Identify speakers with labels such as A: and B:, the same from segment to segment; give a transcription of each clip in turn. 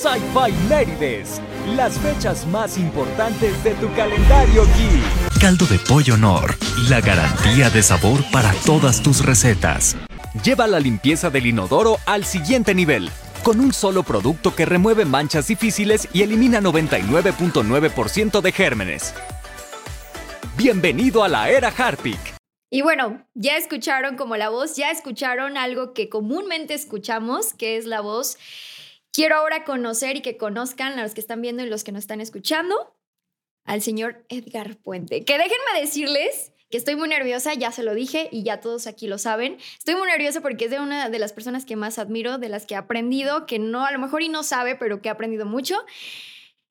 A: Sci-Fi Mérides, las fechas más importantes de tu calendario geek.
B: Caldo de pollo Nor, la garantía de sabor para todas tus recetas.
A: Lleva la limpieza del inodoro al siguiente nivel, con un solo producto que remueve manchas difíciles y elimina 99.9% de gérmenes. Bienvenido a la era Harpic.
C: Y bueno, ya escucharon como la voz, ya escucharon algo que comúnmente escuchamos, que es la voz. Quiero ahora conocer y que conozcan a los que están viendo y los que nos están escuchando al señor Edgar Puente. Que déjenme decirles que estoy muy nerviosa, ya se lo dije y ya todos aquí lo saben. Estoy muy nerviosa porque es de una de las personas que más admiro, de las que he aprendido, que no, a lo mejor y no sabe, pero que he aprendido mucho.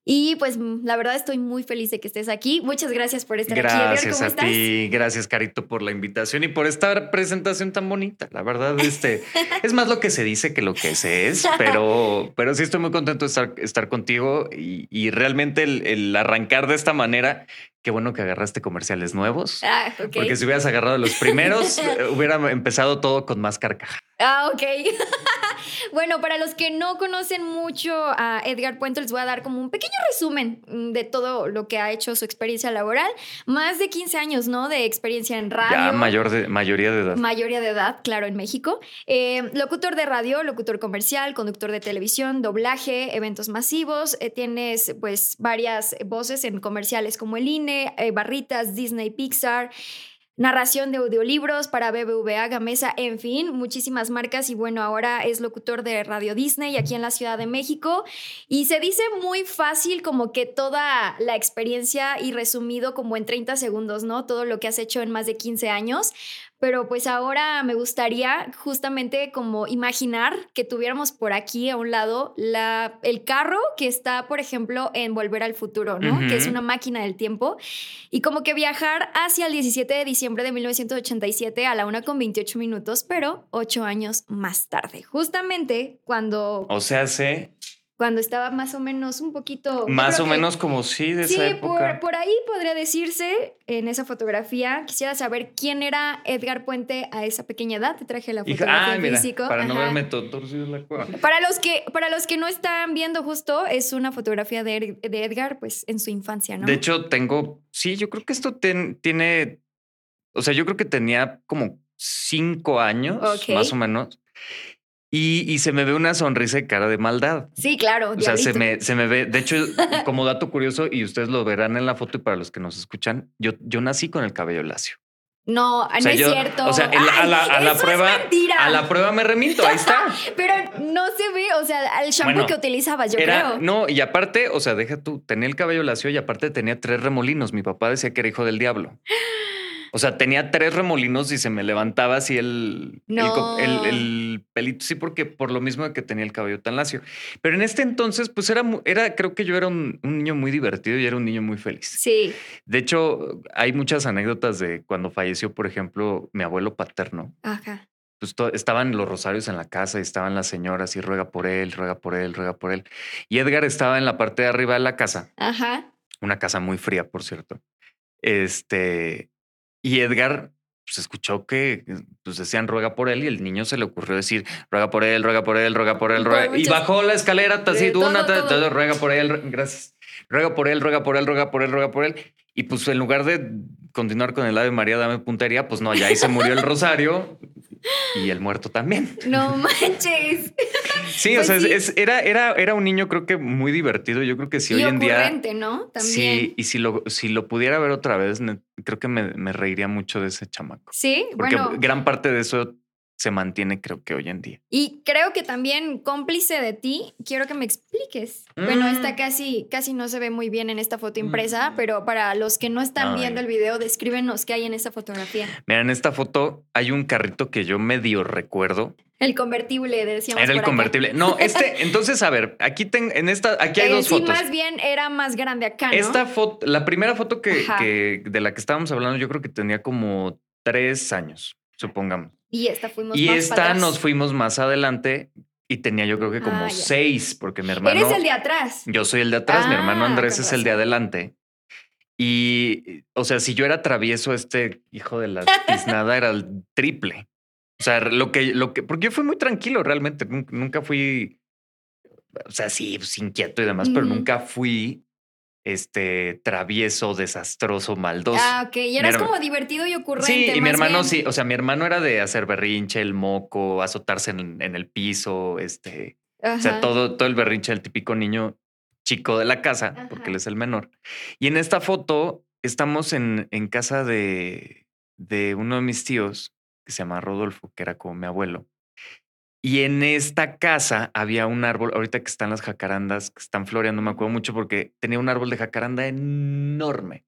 C: Y pues mm, la verdad estoy muy feliz de que estés aquí. Muchas gracias por estar
D: aquí.
C: Gracias
D: a ti, gracias Carito por la invitación y por esta presentación tan bonita. La verdad, este es más lo que se dice que lo que se es, pero, pero sí estoy muy contento de estar, estar contigo y, realmente el, arrancar de esta manera Qué bueno que agarraste comerciales nuevos. Ah, Porque si hubieras agarrado los primeros, eh, hubiera empezado todo con más carcaja.
C: Ah, ok. bueno, para los que no conocen mucho a Edgar Puente, les voy a dar como un pequeño resumen de todo lo que ha hecho su experiencia laboral. Más de 15 años, ¿no? De experiencia en radio.
D: Ya, mayor de, mayoría de edad.
C: Mayoría de edad, claro, en México. Eh, locutor de radio, locutor comercial, conductor de televisión, doblaje, eventos masivos. Eh, tienes, pues, varias voces en comerciales como el INE, eh, Barritas, Disney, Pixar narración de audiolibros para BBVA, Gamesa, en fin, muchísimas marcas. Y bueno, ahora es locutor de Radio Disney aquí en la Ciudad de México. Y se dice muy fácil como que toda la experiencia y resumido como en 30 segundos, ¿no? Todo lo que has hecho en más de 15 años, pero pues ahora me gustaría justamente como imaginar que tuviéramos por aquí a un lado la, el carro que está, por ejemplo, en Volver al Futuro, ¿no? Que es una máquina del tiempo. Y como que viajar hacia el 17 de diciembre de 1987 a la una con 28 minutos, pero ocho años más tarde. Justamente cuando...
D: O sea, se
C: cuando estaba más o menos un poquito...
D: Más o menos como sí, de esa época.
C: Por, por ahí podría decirse en esa fotografía. Quisiera saber quién era Edgar Puente a esa pequeña edad. Te traje la fotografía
D: ah, físico. Para no verme torcido la cueva.
C: Para los, que, para los que no están viendo justo, es una fotografía de, de Edgar, pues en su infancia, ¿no?
D: De hecho, tengo... Sí, yo creo que esto tiene... O sea, yo creo que tenía como cinco años, más o menos. Y, se me ve una sonrisa de cara de maldad.
C: Sí, claro.
D: O sea, se me, se me ve. De hecho, como dato curioso, y ustedes lo verán en la foto y para los que nos escuchan, yo, yo nací con el cabello lacio.
C: No, no es cierto.
D: O sea, a la, prueba. A la prueba me remito, ahí está.
C: Pero no se ve, o sea, al shampoo que utilizabas, yo creo.
D: No, y aparte, o sea, deja tú, tenía el cabello lacio y aparte tenía tres remolinos. Mi papá decía que era hijo del diablo. O sea, tenía tres remolinos y se me levantaba así el, el, pelito. Sí, porque por lo mismo que tenía el cabello tan lacio. Pero en este entonces, pues era, era creo que yo era un, niño muy divertido y era un niño muy feliz.
C: Sí.
D: De hecho, hay muchas anécdotas de cuando falleció, por ejemplo, mi abuelo paterno.
C: Ajá.
D: Pues estaban los rosarios en la casa y estaban las señoras y ruega por él, ruega por él, ruega por él. Y Edgar estaba en la parte de arriba de la casa.
C: Ajá.
D: Una casa muy fría, por cierto. Este, y Edgar pues escuchó que pues decían ruega por él y el niño se le ocurrió decir ruega por él, ruega por él, ruega por él, ruega. Y bajó la escalera así, una, todo, ruega por él, gracias. Ruega por él, ruega por él, ruega por él, ruega por él. Y pues en lugar de continuar con el Ave María, dame puntería, pues no, ya ahí se murió el rosario y el muerto también.
C: No manches.
D: Sí, o pues sea, era, era, era un niño creo que muy divertido. Yo creo que si hoy en día...
C: ¿no? También.
D: Sí, y si lo, si lo pudiera ver otra vez, creo que me, me reiría mucho de ese chamaco.
C: Sí,
D: Porque gran parte de eso se mantiene creo que hoy en día.
C: Y creo que también cómplice de ti, quiero que me expliques. Bueno, mm. esta casi, casi no se ve muy bien en esta foto impresa, mm. pero para los que no están viendo el video, descríbenos qué hay en esta fotografía.
D: Mira, en esta foto hay un carrito que yo medio recuerdo.
C: El convertible, decíamos.
D: Era el convertible. No, este, entonces, a ver, aquí tengo, en esta, aquí hay eh, dos fotos.
C: Sí, más bien era más grande acá. ¿no?
D: Esta foto, la primera foto que, que, de la que estábamos hablando, yo creo que tenía como tres años, supongamos.
C: Y esta fuimos
D: y esta nos fuimos más adelante y tenía yo creo que como ah, seis, porque mi hermano.
C: Eres el de atrás.
D: Yo soy el de atrás, mi hermano ah, Andrés es el de adelante. Y, o sea, si yo era travieso, este hijo de la tiznada era el triple. O sea, lo que, lo que, porque yo fui muy tranquilo realmente, nunca fui o sea, sí, pues, inquieto y demás, pero nunca fui este travieso, desastroso, maldoso.
C: Ah, ok. Y eras como divertido y ocurrente.
D: Sí, y mi hermano sí, o sea, mi hermano era de hacer berrinche, el moco, azotarse en, el piso, este, o sea, todo, todo el berrinche del típico niño chico de la casa, porque él es el menor. Y en esta foto estamos en, en casa de, de uno de mis tíos, que se llama Rodolfo, que era como mi abuelo. Y en esta casa había un árbol, ahorita que están las jacarandas, que están floreando, me acuerdo mucho porque tenía un árbol de jacaranda enorme.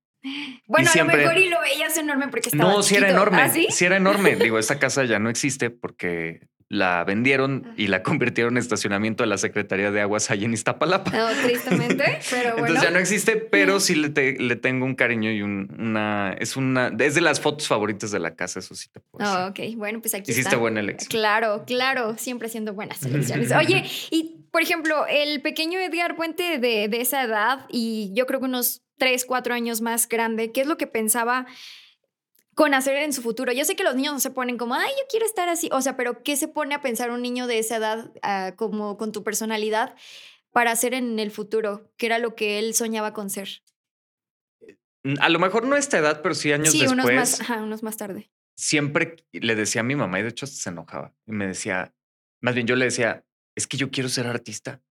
C: Bueno, a lo mejor y lo veías enorme porque estaba
D: No,
C: sí
D: era enorme.
C: ¿Ah,
D: sí? era enorme. Digo, esta casa ya no existe porque la vendieron y la convirtieron en estacionamiento de la Secretaría de Aguas allí en Iztapalapa.
C: No, tristemente, pero bueno.
D: Entonces ya no existe, pero sí le, le tengo un cariño y una... Es una... Es de las fotos favoritas de la casa, eso sí te puedo
C: decir. Oh, ok, bueno, pues aquí
D: Hiciste buena elección.
C: Claro, claro, siempre haciendo buenas elecciones. Oye, y por ejemplo, el pequeño Edgar Puente de, de esa edad y yo creo que unos tres, cuatro años más grande, ¿qué es lo que pensaba con hacer en su futuro. Yo sé que los niños no se ponen como, ay, yo quiero estar así, o sea, pero ¿qué se pone a pensar un niño de esa edad ah, como con tu personalidad para hacer en el futuro? ¿Qué era lo que él soñaba con ser?
D: Mm, a lo mejor no a esta edad, pero sí años
C: sí,
D: después.
C: Unos más, ajá, unos más tarde.
D: Siempre le decía a mi mamá, y de hecho se enojaba, y me decía, más bien yo le decía, es que yo quiero ser artista.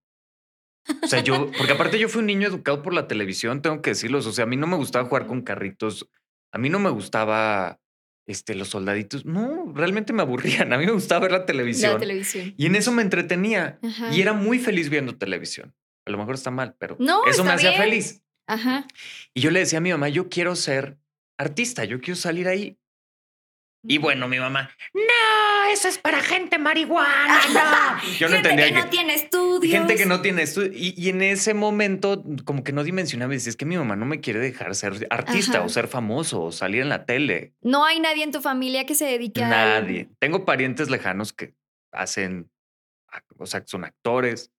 D: O sea, yo, porque aparte yo fui un niño educado por la televisión, tengo que decirlo. O sea, a mí no me gustaba jugar con carritos a mí no me gustaba este, los soldaditos. No, realmente me aburrían. A mí me gustaba ver la televisión.
C: La televisión.
D: Y en eso me entretenía. Y era muy feliz viendo televisión. A lo mejor está mal, pero eso me hacía feliz.
C: Ajá.
D: Y yo le decía a mi mamá, yo quiero ser artista, yo quiero salir ahí. Y bueno, mi mamá, no, eso es para gente marihuana. No.
C: Yo no gente entendía que, no tiene estudios.
D: Gente que no tiene estudios. Y, en ese momento, como que no dimensionaba, es que mi mamá no me quiere dejar ser artista o ser famoso o salir en la tele.
C: No hay nadie en tu familia que se dedique a.
D: Nadie. Tengo parientes lejanos que hacen, o sea, son actores.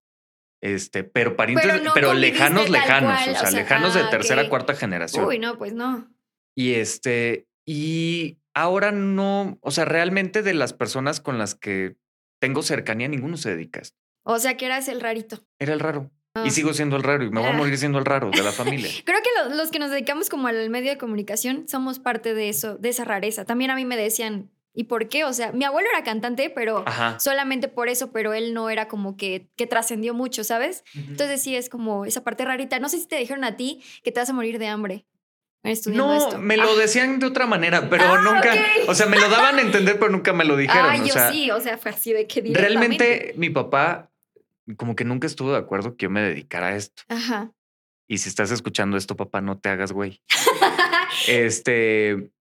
D: Este, pero parientes, pero, lejanos, lejanos, o sea, lejanos de ah, tercera, cuarta generación.
C: Uy, no, pues no.
D: Y este, y ahora no, o sea, realmente de las personas con las que tengo cercanía, ninguno se dedica a esto.
C: O sea, que eras el rarito.
D: Era el raro. Y ah. sigo siendo el raro y me voy a ah. morir siendo el raro de la familia.
C: Creo que los, que nos dedicamos como al medio de comunicación somos parte de eso, de esa rareza. También a mí me decían, ¿y por qué? O sea, mi abuelo era cantante, pero solamente por eso, pero él no era como que, que trascendió mucho, ¿sabes? Entonces sí es como esa parte rarita. No sé si te dijeron a ti que te vas a morir de hambre
D: no, me lo ah. decían de otra manera, pero ah, nunca, o sea, me lo daban a entender, pero nunca me lo dijeron.
C: Ah, yo sí, o sea, fue así de que
D: Realmente mi papá como que nunca estuvo de acuerdo que yo me dedicara a esto.
C: Ajá.
D: Y si estás escuchando esto, papá, no te hagas güey. este,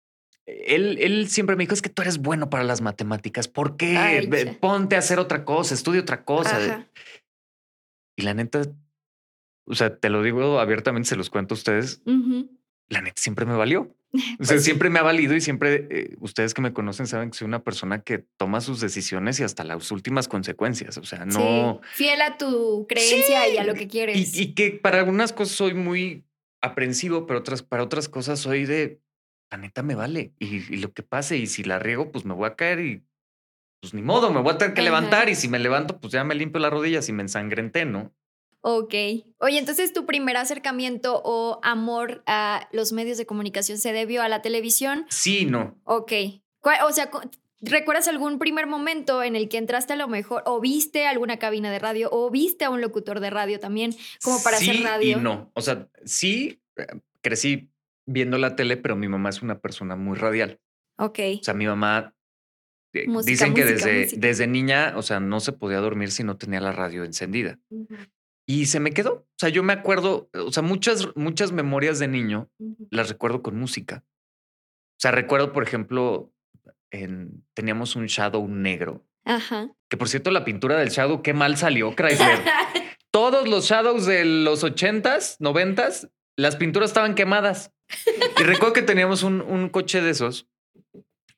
D: él, él siempre me dijo, es que tú eres bueno para las matemáticas, ¿por qué? Ponte a hacer otra cosa, estudia otra cosa. Y la neta, o sea, te lo digo abiertamente, se los cuento a ustedes la neta siempre me valió. O sea, pues siempre me ha valido y siempre eh, ustedes que me conocen saben que soy una persona que toma sus decisiones y hasta las últimas consecuencias. O sea, no.
C: Fiel a tu creencia y a lo que quieres.
D: Y, que para algunas cosas soy muy aprensivo, pero otras, para otras cosas soy de la neta me vale y, lo que pase. Y si la riego, pues me voy a caer y pues ni modo, me voy a tener que levantar. Y si me levanto, pues ya me limpio las rodillas y me ensangrenté, ¿no?
C: Ok. Oye, entonces tu primer acercamiento o amor a los medios de comunicación se debió a la televisión.
D: Sí, no.
C: Ok. O sea, ¿recuerdas algún primer momento en el que entraste a lo mejor o viste alguna cabina de radio o viste a un locutor de radio también como para hacer radio?
D: Y no. O sea, sí eh, crecí viendo la tele, pero mi mamá es una persona muy radial.
C: Ok.
D: O sea, mi mamá eh, dicen que desde, desde niña, o sea, no se podía dormir si no tenía la radio encendida. Y se me quedó. O sea, yo me acuerdo, o sea, muchas, muchas memorias de niño las recuerdo con música. O sea, recuerdo, por ejemplo, en, teníamos un shadow negro.
C: Ajá.
D: Que por cierto, la pintura del shadow, qué mal salió, Chrysler. Todos los shadows de los ochentas, noventas, las pinturas estaban quemadas. Y recuerdo que teníamos un, un coche de esos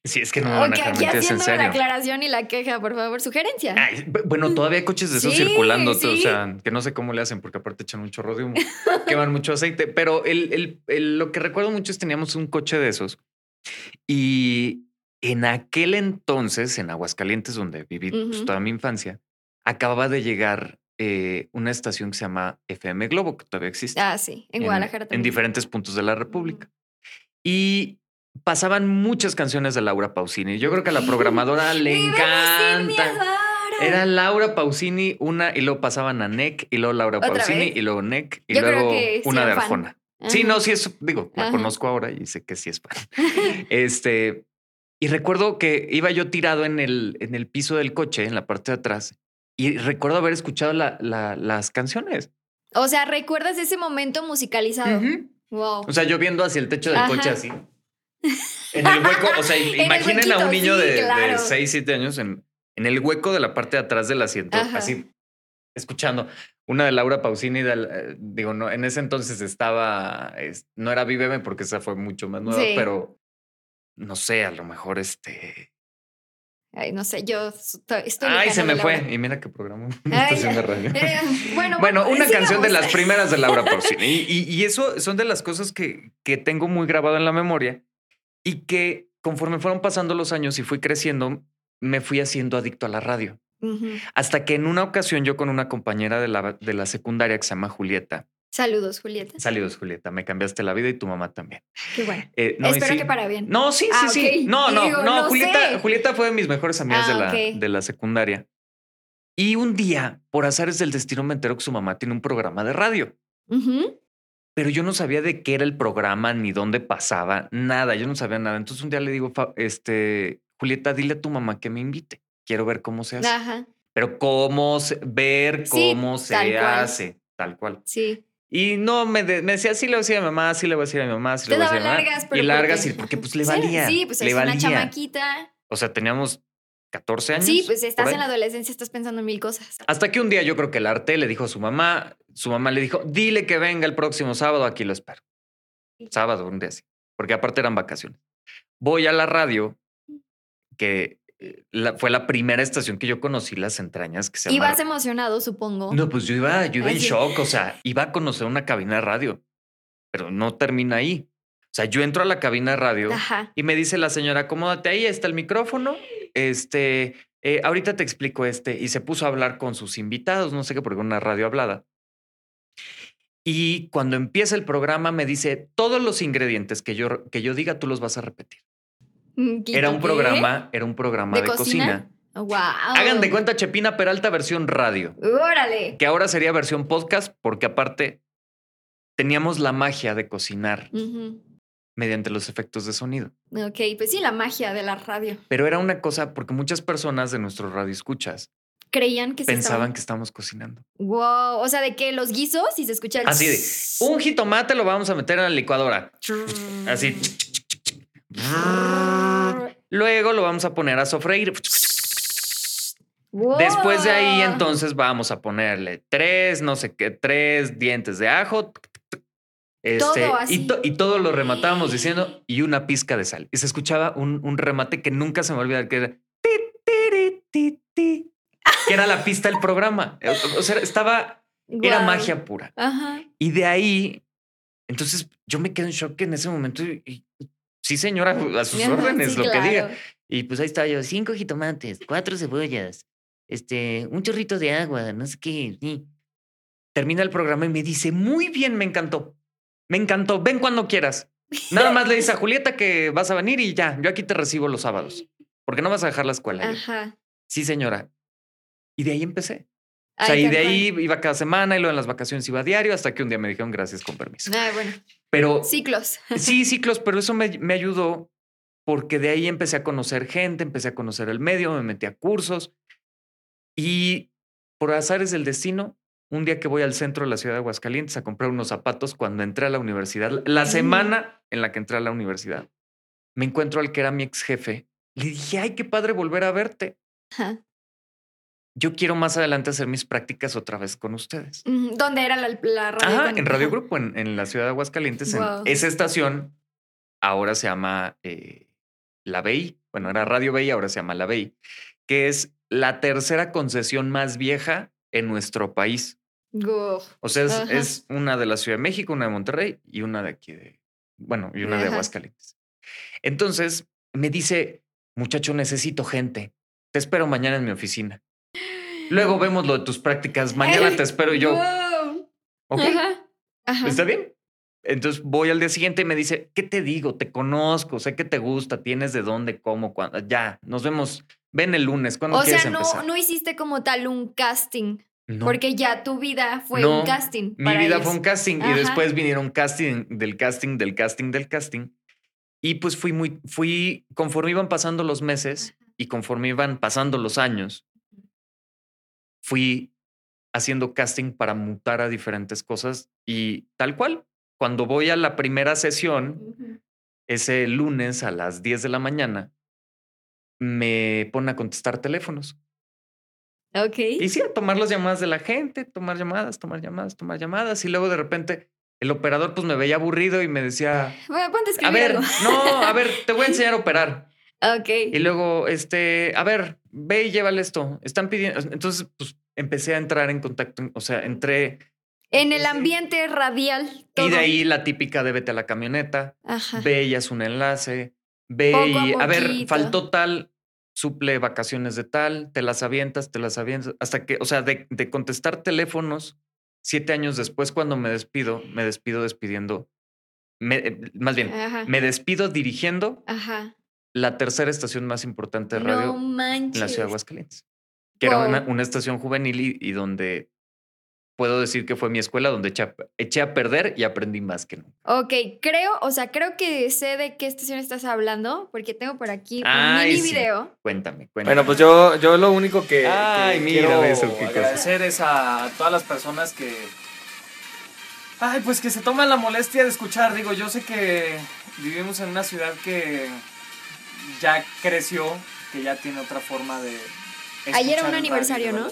D: Sí, es que no me van a dejar
C: en
D: serio.
C: la aclaración y la queja, por favor, sugerencia.
D: bueno, todavía hay coches de esos circulando, o sea, que no sé cómo le hacen porque aparte echan un chorro de humo, queman mucho aceite, pero el, el, lo que recuerdo mucho es teníamos un coche de esos y en aquel entonces, en Aguascalientes, donde viví pues, toda mi infancia, acababa de llegar eh, una estación que se llama FM Globo, que todavía existe.
C: Ah, sí, en Guadalajara también.
D: En diferentes puntos de la República. Y pasaban muchas canciones de Laura Pausini. Yo creo que a la programadora le encanta. Era Laura Pausini, una, y luego pasaban a NEC, y luego Laura Pausini, y luego NEC, y luego una de Arjona. Sí, no, sí es, digo, la conozco ahora y sé que sí es fan. este, y recuerdo que iba yo tirado en el, en el piso del coche, en la parte de atrás, y recuerdo haber escuchado la, las canciones.
C: O sea, ¿recuerdas ese momento musicalizado? Wow.
D: O sea, yo viendo hacia el techo del coche así. En el hueco, o sea, imaginen a un niño de, 6, 7 años en, en, el hueco de la parte de atrás del asiento, así escuchando. Una de Laura Pausini, eh, digo, no, en ese entonces estaba, no era Víveme porque esa fue mucho más nueva, pero no sé, a lo mejor este.
C: Ay, no sé, yo estoy.
D: Ay, se me fue. Y mira que programó una estación de radio. Eh, bueno, bueno, una canción de las primeras de Laura Pausini. Y, y, eso son de las cosas que, que tengo muy grabado en la memoria y que conforme fueron pasando los años y fui creciendo, me fui haciendo adicto a la radio. Hasta que en una ocasión yo con una compañera de la, de la secundaria que se llama Julieta.
C: Saludos, Julieta.
D: Saludos, Julieta. Me cambiaste la vida y tu mamá también.
C: Qué bueno. Eh, Espero que para bien.
D: No, sí, sí, ah, sí. No, no, no. Julieta, Julieta fue de mis mejores amigas de, ah, la, de la secundaria. Y un día, por azares del destino, me enteró que su mamá tiene un programa de radio. Pero yo no sabía de qué era el programa, ni dónde pasaba, nada. Yo no sabía nada. Entonces un día le digo, este, Julieta, dile a tu mamá que me invite quiero ver cómo se hace. Ajá. Pero cómo se, ver cómo se hace, tal cual.
C: Sí.
D: Y no, me, me, decía, sí le voy a decir a mi mamá, sí le voy a decir a mi mamá, sí le voy a decir a mi mamá. Largas, pero y largas, porque, porque pues le valía.
C: Sí, pues es una chamaquita.
D: O sea, teníamos 14 años.
C: Sí, pues estás en la adolescencia, estás pensando en mil cosas.
D: Hasta que un día yo creo que el arte le dijo a su mamá, su mamá le dijo, dile que venga el próximo sábado, aquí lo espero. Sábado, un día así, porque aparte eran vacaciones. Voy a la radio, que eh, fue la primera estación que yo conocí las entrañas que se
C: Ibas emocionado, supongo.
D: No, pues yo iba, yo iba en shock, o sea, iba a conocer una cabina de radio, pero no termina ahí. O sea, yo entro a la cabina de radio y me dice la señora, acomódate ahí, está el micrófono. Este, eh, ahorita te explico este. Y se puso a hablar con sus invitados, no sé qué, porque una radio hablada. Y cuando empieza el programa me dice, todos los ingredientes que yo, que yo diga, tú los vas a repetir. Mm, era un programa, era un programa de, cocina.
C: Wow.
D: Hagan de cuenta Chepina Peralta versión radio.
C: Órale.
D: Que ahora sería versión podcast, porque aparte teníamos la magia de cocinar mediante los efectos de sonido.
C: Ok, pues sí, la magia de la radio.
D: Pero era una cosa, porque muchas personas de nuestro radio escuchas
C: creían que
D: pensaban que estábamos cocinando.
C: Wow, o sea, de que los guisos y se escucha el
D: así de un jitomate lo vamos a meter en la licuadora. Así. Luego lo vamos a poner a sofreír. Después de ahí, entonces vamos a ponerle tres, no sé qué, tres dientes de ajo. Este, todo así. Y, todo lo rematábamos diciendo y una pizca de sal. Y se escuchaba un, remate que nunca se me olvida que era que era la pista del programa. O sea, estaba, era magia pura. Y de ahí, entonces yo me quedo en shock en ese momento y, Sí, señora, a sus órdenes, lo que diga. Y pues ahí estaba yo, cinco jitomates, cuatro cebollas, este, un chorrito de agua, no sé qué. Termina el programa y me dice, muy bien, me encantó. Me encantó, ven cuando quieras. Nada más le dice a Julieta que vas a venir y ya, yo aquí te recibo los sábados, porque no vas a dejar la escuela. Ajá. Sí, señora. Y de ahí empecé. O sea, y de ahí iba cada semana y luego en las vacaciones iba a diario hasta que un día me dijeron gracias con permiso.
C: Ah, bueno.
D: Pero.
C: Ciclos.
D: Sí, ciclos, pero eso me, me ayudó porque de ahí empecé a conocer gente, empecé a conocer el medio, me metí a cursos y por azares del destino, un día que voy al centro de la ciudad de Aguascalientes a comprar unos zapatos cuando entré a la universidad, la mm. semana en la que entré a la universidad, me encuentro al que era mi ex jefe. Le dije, ay, qué padre volver a verte yo quiero más adelante hacer mis prácticas otra vez con ustedes.
C: ¿Dónde era la, radio?
D: Ajá, en Radio Grupo, en, la ciudad de Aguascalientes. En esa estación ahora se llama eh, La BEI. Bueno, era Radio BEI, ahora se llama La BEI, que es la tercera concesión más vieja en nuestro país. O sea, es, una de la Ciudad de México, una de Monterrey y una de aquí de, bueno, y una de Aguascalientes. Entonces me dice, muchacho, necesito gente. Te espero mañana en mi oficina. Luego vemos lo de tus prácticas. Mañana te espero y yo. Ok. ¿Está bien? Entonces voy al día siguiente y me dice, ¿qué te digo? Te conozco, sé que te gusta, tienes de dónde, cómo, cuándo. Ya, nos vemos. Ven el lunes. ¿Cuándo
C: o
D: quieres
C: sea, no,
D: empezar?
C: no hiciste como tal un casting.
D: No.
C: Porque ya tu vida fue
D: No,
C: un casting.
D: Mi
C: para
D: vida
C: ellos.
D: fue un casting
C: Ajá.
D: y después vinieron casting del casting, del casting, del casting. Y pues fui muy, fui, conforme iban pasando los meses y conforme iban pasando los años, fui haciendo casting para mutar a diferentes cosas y tal cual. Cuando voy a la primera sesión, ese lunes a las 10 de la mañana, me ponen a contestar teléfonos.
C: Ok.
D: Y sí, a tomar las llamadas de la gente, tomar llamadas, tomar llamadas, tomar llamadas. Y luego de repente el operador pues me veía aburrido y me decía,
C: Bueno, ponte a
D: a ver,
C: algo.
D: no, a ver, te voy a enseñar a operar.
C: Ok.
D: Y luego, este, a ver, ve y llévale esto. Están pidiendo. Entonces, pues empecé a entrar en contacto, o sea, entré.
C: En el ambiente radial. Todo.
D: Y de ahí la típica de vete a la camioneta,
C: Ajá.
D: ve y haz un enlace, ve
C: Poco
D: y,
C: a
D: a ver, faltó tal, suple vacaciones de tal, te las avientas, te las avientas, hasta que, o sea, de, de contestar teléfonos, siete años después, cuando me despido, me despido despidiendo, me- eh, más bien,
C: Ajá.
D: me despido dirigiendo
C: Ajá.
D: la tercera estación más importante de radio en la ciudad de Aguascalientes, que era una, una estación juvenil y, y donde puedo decir que fue mi escuela donde eché a, eché a perder y aprendí más que nunca.
C: Ok, creo, o sea, creo que sé de qué estación estás hablando, porque tengo por aquí un
D: Ay,
C: mini
D: sí.
C: video.
D: Cuéntame, cuéntame.
E: Bueno, pues yo, yo lo único que,
D: Ay,
E: que
D: mira
E: quiero
D: eso,
E: agradecer es a todas las personas que, ay, pues que se toman la molestia de escuchar. Digo, yo sé que vivimos en una ciudad que ya creció, que ya tiene otra forma de.
C: Ayer era un
E: radio,
C: aniversario, ¿no?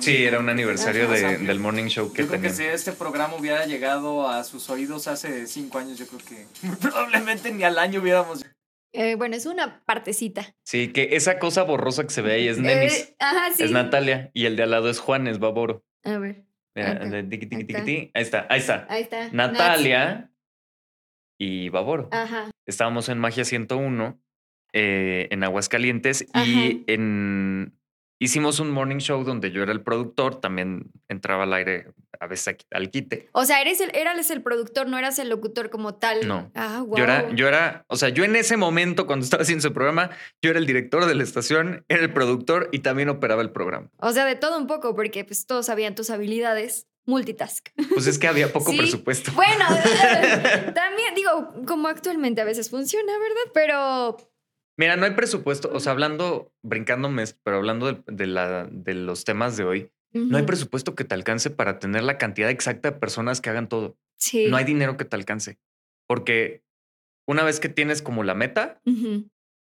D: Sí, era un aniversario de- del morning show que
E: Yo creo que
D: teníamos.
E: si este programa hubiera llegado a sus oídos hace cinco años, yo creo que probablemente ni al año hubiéramos.
C: Eh, bueno, es una partecita.
D: Sí, que esa cosa borrosa que se ve ahí es Nemis,
C: Eh, ajá, sí.
D: es Natalia, y el de al lado es Juan, es Baboro.
C: A ver,
D: Mira,
C: Acá,
D: tiqui, tiqui,
C: acá.
D: tiqui. Ahí está, ahí está.
C: ahí está.
D: Natalia y Baboro.
C: Ajá.
D: Estábamos en Magia 101 eh, en Aguascalientes y
C: Ajá.
D: en hicimos un morning show donde yo era el productor, también entraba al aire a veces al quite.
C: O sea, eres el, eras el productor, no eras el locutor como tal.
D: No.
C: Ah, wow.
D: Yo era, yo era, o sea, yo en ese momento cuando estaba haciendo ese programa, yo era el director de la estación, era el productor y también operaba el programa.
C: O sea, de todo un poco, porque pues todos sabían tus habilidades. Multitask.
D: Pues es que había poco
C: Sí.
D: presupuesto.
C: Bueno, también digo, como actualmente a veces funciona, ¿verdad? Pero
D: Mira, no hay presupuesto, o sea, hablando, brincándome, pero hablando de, de la, de los temas de hoy, no hay presupuesto que te alcance para tener la cantidad exacta de personas que hagan todo.
C: sí.
D: No hay dinero que te alcance. Porque una vez que tienes como la meta,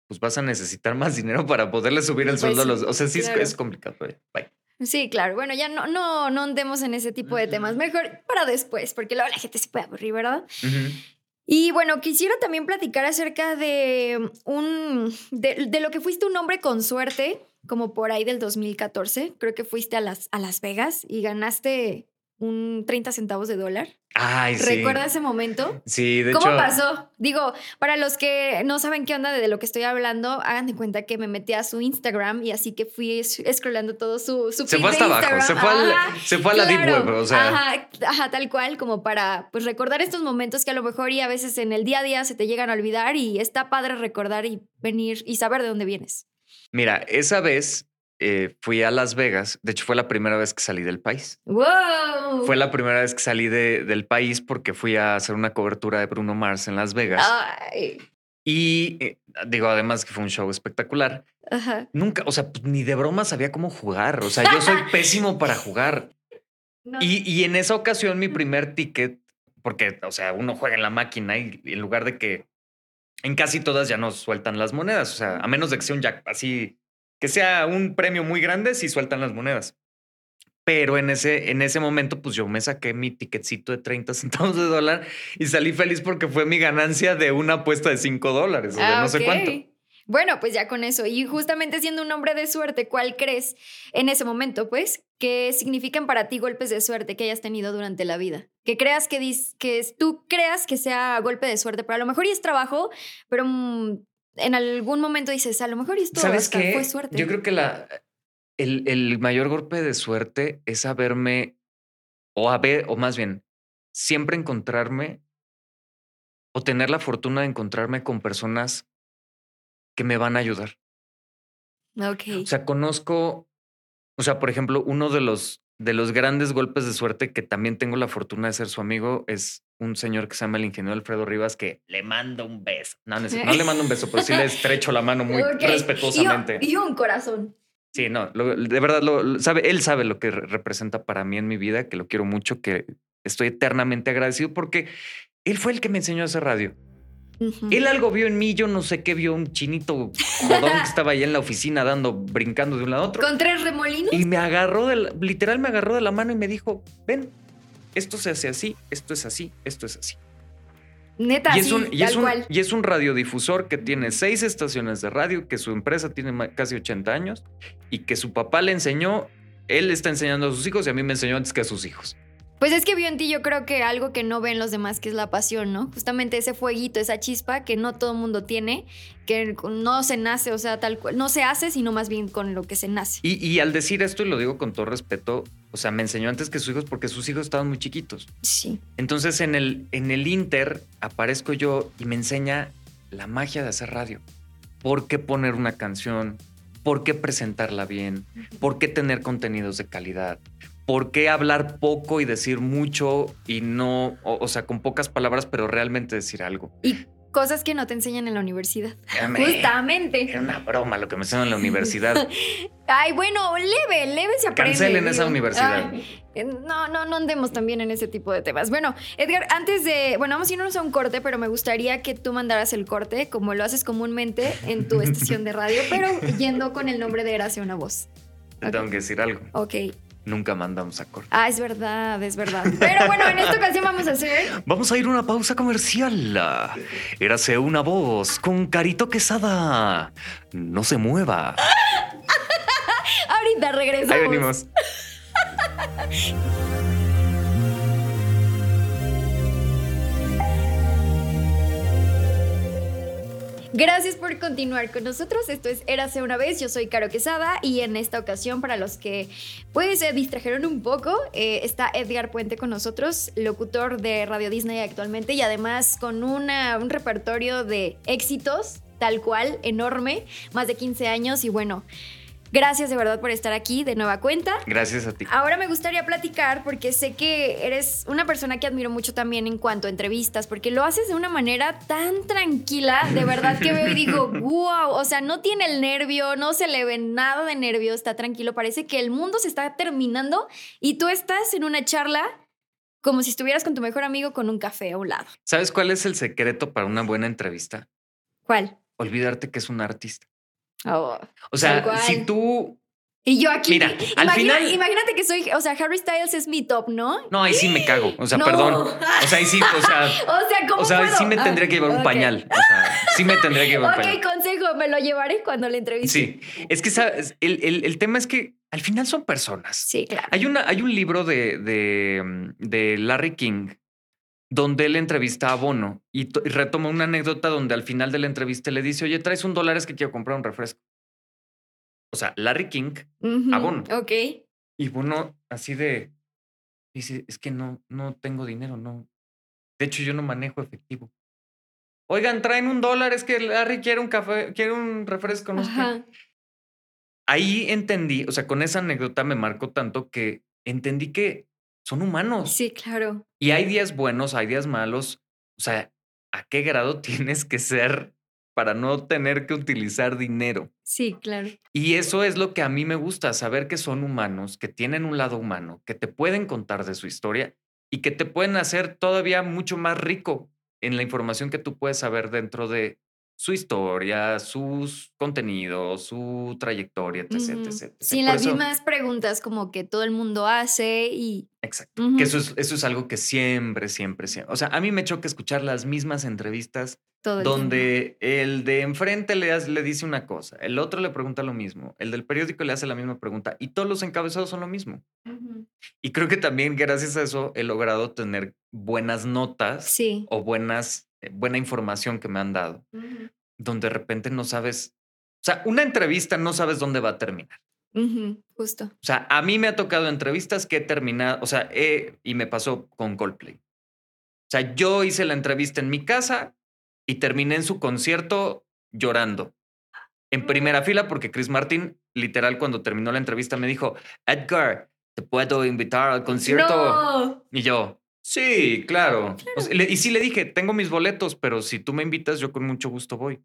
D: pues vas a necesitar más dinero para poderle subir el
C: Pues
D: sueldo a los. O sea, sí es-
C: claro.
D: es, complicado. Bye.
C: Sí, claro. Bueno, ya no, no, no andemos en ese tipo de temas. Mejor para después, porque luego la gente se puede aburrir, ¿verdad? Y bueno, quisiera también platicar acerca de un de, lo que fuiste un hombre con suerte, como por ahí del 2014. Creo que fuiste a las, a Las Vegas y ganaste un 30 centavos de dólar.
D: Ay, sí.
C: ¿Recuerdas ese momento?
D: Sí, de
C: ¿Cómo
D: hecho.
C: pasó? Digo, para los que no saben qué onda de, de lo que estoy hablando, hagan de cuenta que me metí a su Instagram y así que fui scrollando todo su, su
D: Se fue
C: de
D: hasta abajo,
C: Instagram.
D: se fue, al- se fue a la Deep. Web, o sea.
C: Ajá, ajá, tal cual, como para pues recordar estos momentos que a lo mejor y a veces en el día a día se te llegan a olvidar y está padre recordar y venir y saber de dónde vienes.
D: Mira, esa vez eh, fui a Las Vegas. De hecho, fue la primera vez que salí del país.
C: ¡Wow!
D: Fue la primera vez que salí de- del país porque fui a hacer una cobertura de Bruno Mars en Las Vegas.
C: Ay,
D: Y eh, digo, además que fue un show espectacular.
C: ajá.
D: Nunca, o sea, pues, ni de broma sabía cómo jugar. O sea, yo soy pésimo para jugar.
C: No.
D: Y, y en esa ocasión, mi primer ticket, porque, o sea, uno juega en la máquina y en lugar de que en casi todas ya no sueltan las monedas. O sea, a menos de que sea un jack así, que sea un premio muy grande, sí sueltan las monedas. Pero en ese, en ese momento, pues yo me saqué mi ticketcito de 30 centavos de dólar y salí feliz porque fue mi ganancia de una apuesta de 5 dólares o de
C: Ah,
D: no sé cuánto.
C: Bueno, pues ya con eso. Y justamente siendo un hombre de suerte, ¿cuál crees en ese momento, pues, que significan para ti golpes de suerte que hayas tenido durante la vida? Que creas que, dis- que es- tú creas que sea golpe de suerte, pero a lo mejor y es trabajo, pero mm, en algún momento dices, a lo mejor y esto
D: ¿Sabes qué?
C: fue suerte.
D: Yo creo que la. el, el mayor golpe de suerte es haberme, o haber, o más bien, siempre encontrarme o tener la fortuna de encontrarme con personas que me van a ayudar.
C: Ok.
D: O sea, conozco, o sea, por ejemplo, uno de los, de los grandes golpes de suerte que también tengo la fortuna de ser su amigo es un señor que se llama el ingeniero Alfredo Rivas que le mando un beso. No, no, le mando un beso, pero sí le estrecho la mano muy respetuosamente.
C: Y, un- y un corazón.
D: Sí, no, lo- de verdad, lo, sabe, él sabe lo que re- representa para mí en mi vida, que lo quiero mucho, que estoy eternamente agradecido porque él fue el que me enseñó a hacer radio.
C: Ujú.
D: Él algo vio en mí, yo no sé qué vio, un chinito jodón que estaba ahí en la oficina dando, brincando de un lado a otro.
C: Con tres remolinos.
D: Y me agarró, de la- literal me agarró de la mano y me dijo, ven, esto se hace así, esto es así, esto es así.
C: Neta,
D: y, es
C: sí,
D: un, y,
C: tal
D: es un,
C: cual.
D: y es un radiodifusor que tiene seis estaciones de radio, que su empresa tiene casi 80 años y que su papá le enseñó, él está enseñando a sus hijos y a mí me enseñó antes que a sus hijos.
C: Pues es que vio en ti, yo creo que algo que no ven los demás, que es la pasión, ¿no? Justamente ese fueguito, esa chispa que no todo el mundo tiene, que no se nace, o sea, tal cual, no se hace, sino más bien con lo que se nace.
D: Y, y al decir esto, y lo digo con todo respeto, o sea, me enseñó antes que sus hijos porque sus hijos estaban muy chiquitos.
C: Sí.
D: Entonces en el, en el Inter aparezco yo y me enseña la magia de hacer radio. ¿Por qué poner una canción? ¿Por qué presentarla bien? ¿Por qué tener contenidos de calidad? ¿Por qué hablar poco y decir mucho y no, o, o sea, con pocas palabras, pero realmente decir algo?
C: Y cosas que no te enseñan en la universidad. Justamente.
D: Era una broma lo que me enseñaron en la universidad.
C: Ay, bueno, leve, leve se aprende.
D: Cancelen esa universidad.
C: Ay, eh, no, no, no andemos también en ese tipo de temas. Bueno, Edgar, antes de. Bueno, vamos a irnos a un corte, pero me gustaría que tú mandaras el corte, como lo haces comúnmente en tu estación de radio, pero yendo con el nombre de Gracia una voz.
D: Te tengo que decir algo.
C: Ok.
D: Nunca mandamos a corte.
C: Ah, es verdad, es verdad. Pero bueno, en esta ocasión vamos a hacer.
B: Vamos a ir a una pausa comercial. Érase una voz con Carito Quesada. No se mueva.
C: Ahorita regresamos.
D: Ahí venimos.
C: Gracias por continuar con nosotros. Esto es Érase una vez. Yo soy Caro Quesada y en esta ocasión, para los que pues se distrajeron un poco, eh, está Edgar Puente con nosotros, locutor de Radio Disney actualmente y además con una- un repertorio de éxitos tal cual, enorme, más de 15 años y bueno. Gracias de verdad por estar aquí de nueva cuenta.
D: Gracias a ti.
C: Ahora me gustaría platicar porque sé que eres una persona que admiro mucho también en cuanto a entrevistas, porque lo haces de una manera tan tranquila, de verdad que veo y digo, wow, o sea, no tiene el nervio, no se le ve nada de nervio, está tranquilo, parece que el mundo se está terminando y tú estás en una charla como si estuvieras con tu mejor amigo con un café a un lado.
D: ¿Sabes cuál es el secreto para una buena entrevista?
C: ¿Cuál?
D: Olvidarte que es un artista.
C: Oh.
D: O sea, si tú.
C: Y yo aquí,
D: Mira, al final-
C: imagínate que soy, o sea, Harry Styles es mi top, ¿no?
D: No, ahí sí me cago. O sea,
C: No.
D: perdón. O sea, ahí sí, o sea.
C: O sea, ¿cómo
D: O sea,
C: puedo?
D: sí me tendría que llevar un
C: ok.
D: pañal. O sea, sí me tendría que llevar un
C: Ok,
D: pañal.
C: consejo, me lo llevaré cuando le entreviste.
D: Sí. Es que ¿sabes? El, el- el tema es que al final son personas.
C: Sí, claro.
D: Hay, una, hay un libro de, de, mm, de Larry King donde él entrevista a Bono y, to- y retoma una anécdota donde al final de la entrevista le dice, oye, traes un dólar, es que quiero comprar un refresco. O sea, Larry King a Bono.
C: Ok.
D: y Bono así de, dice, es que no, no tengo dinero, no. De hecho, yo no manejo efectivo. Oigan, traen un dólar, es que Larry quiere un café, quiere un refresco, no sé qué".
C: Ajá.
D: Ahí entendí, o sea, con esa anécdota me marcó tanto que entendí que son humanos.
C: Sí, claro.
D: Y hay días buenos, hay días malos. O sea, ¿a qué grado tienes que ser para no tener que utilizar dinero?
C: Sí, claro.
D: Y eso es lo que a mí me gusta, saber que son humanos, que tienen un lado humano, que te pueden contar de su historia y que te pueden hacer todavía mucho más rico en la información que tú puedes saber dentro de su historia, sus contenidos, su trayectoria, etc.
C: Ujú.
D: etc, etc.
C: Sin
D: Por
C: las
D: eso-
C: mismas preguntas como que todo el mundo hace y.
D: Exacto. Que eso es, eso es algo que siempre, siempre, siempre. O sea, a mí me choca escuchar las mismas entrevistas
C: todo el tiempo.
D: donde el de enfrente le, hace- le dice una cosa, el otro le pregunta lo mismo, el del periódico le hace la misma pregunta y todos los encabezados son lo mismo. Y creo que también gracias a eso he logrado tener buenas notas
C: Sí.
D: o buenas, buena información que me han dado, donde de repente no sabes, o sea, una entrevista no sabes dónde va a terminar.
C: justo.
D: O sea, a mí me ha tocado entrevistas que he terminado, o sea, y me pasó con Coldplay. O sea, yo hice la entrevista en mi casa y terminé en su concierto llorando. En primera fila, porque Chris Martin, literal, cuando terminó la entrevista, me dijo, Edgar, ¿te puedo invitar al concierto? Y yo, sí, claro. y sí le dije, tengo mis boletos, pero si tú me invitas, yo con mucho gusto voy.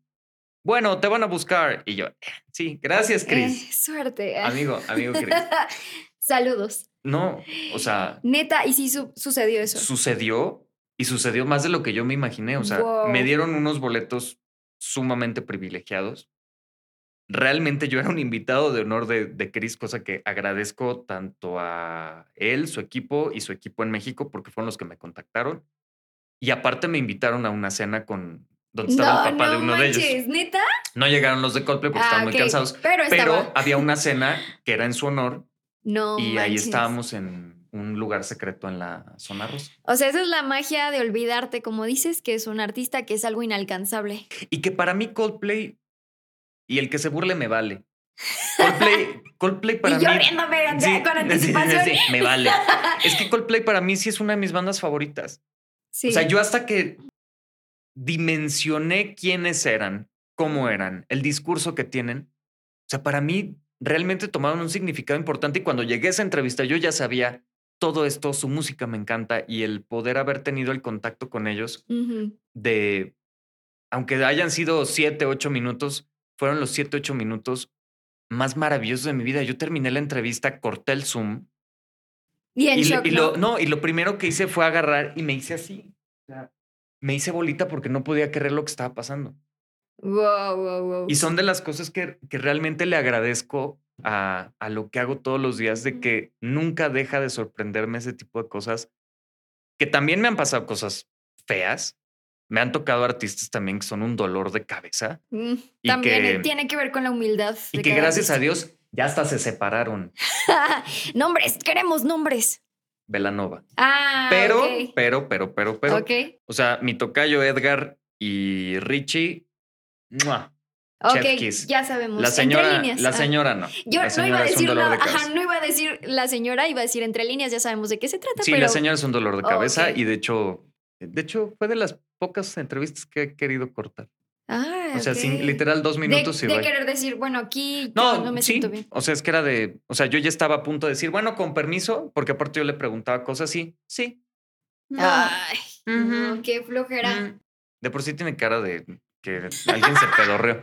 D: Bueno, te van a buscar. Y yo, sí, gracias, Chris.
C: Eh, suerte.
D: Amigo, amigo Chris.
C: Saludos.
D: No, o sea.
C: Neta, y sí sucedió eso.
D: Sucedió y sucedió más de lo que yo me imaginé. O sea, me dieron unos boletos sumamente privilegiados. Realmente yo era un invitado de honor de, de Chris, cosa que agradezco tanto a él, su equipo y su equipo en México, porque fueron los que me contactaron. Y aparte me invitaron a una cena con, donde estaba el papá de uno de ellos.
C: ¿Neta?
D: No llegaron los de Coldplay porque estaban ah, muy cansados. Pero, había una cena que era en su honor.
C: No.
D: Y ahí estábamos en un lugar secreto en la zona rosa.
C: O sea, esa es la magia de olvidarte, como dices, que es un artista que es algo inalcanzable.
D: Y que para mí Coldplay y el que se burle me vale. Coldplay, Coldplay para
C: y
D: yo
C: mí. sí, con anticipación. Sí,
D: me vale. Es que Coldplay para mí sí es una de mis bandas favoritas. Sí. O sea, yo hasta que dimensioné quiénes eran, cómo eran, el discurso que tienen. O sea, para mí realmente tomaron un significado importante y cuando llegué a esa entrevista yo ya sabía todo esto, su música me encanta y el poder haber tenido el contacto con ellos de, aunque hayan sido siete, ocho minutos, fueron los siete, ocho minutos más maravillosos de mi vida. Yo terminé la entrevista, corté el Zoom.
C: Y, en
D: y, lo, no, y lo primero que hice fue agarrar y me hice así. Me hice bolita porque no podía creer lo que estaba pasando.
C: Wow, wow, wow.
D: Y son de las cosas que, que realmente le agradezco a, a, lo que hago todos los días, de que nunca deja de sorprenderme ese tipo de cosas, que también me han pasado cosas feas. Me han tocado artistas también que son un dolor de cabeza.
C: Mm, también tiene que ver con la humildad.
D: Y que gracias a Dios ya hasta se separaron.
C: nombres, queremos nombres.
D: Velanova.
C: Ah,
D: pero, pero, pero, pero, pero. O sea, mi tocayo Edgar y Richie. ¡mua!
C: Ok, ya sabemos.
D: La señora, la ah. señora no.
C: Yo no iba a decir ajá, no iba a decir la señora, iba a decir entre líneas, ya sabemos de qué se trata.
D: Sí, la señora es un dolor de cabeza y de hecho, de hecho, fue de las pocas entrevistas que he querido cortar.
C: Ah,
D: o sea, sin, literal dos minutos
C: de,
D: y
C: de querer decir, bueno, aquí no, me siento bien.
D: O sea, es que era de, o sea, yo ya estaba a punto de decir, bueno, con permiso, porque aparte yo le preguntaba cosas así, sí.
C: Ay, qué flojera. Mm.
D: De por sí tiene cara de que alguien se pedorreó.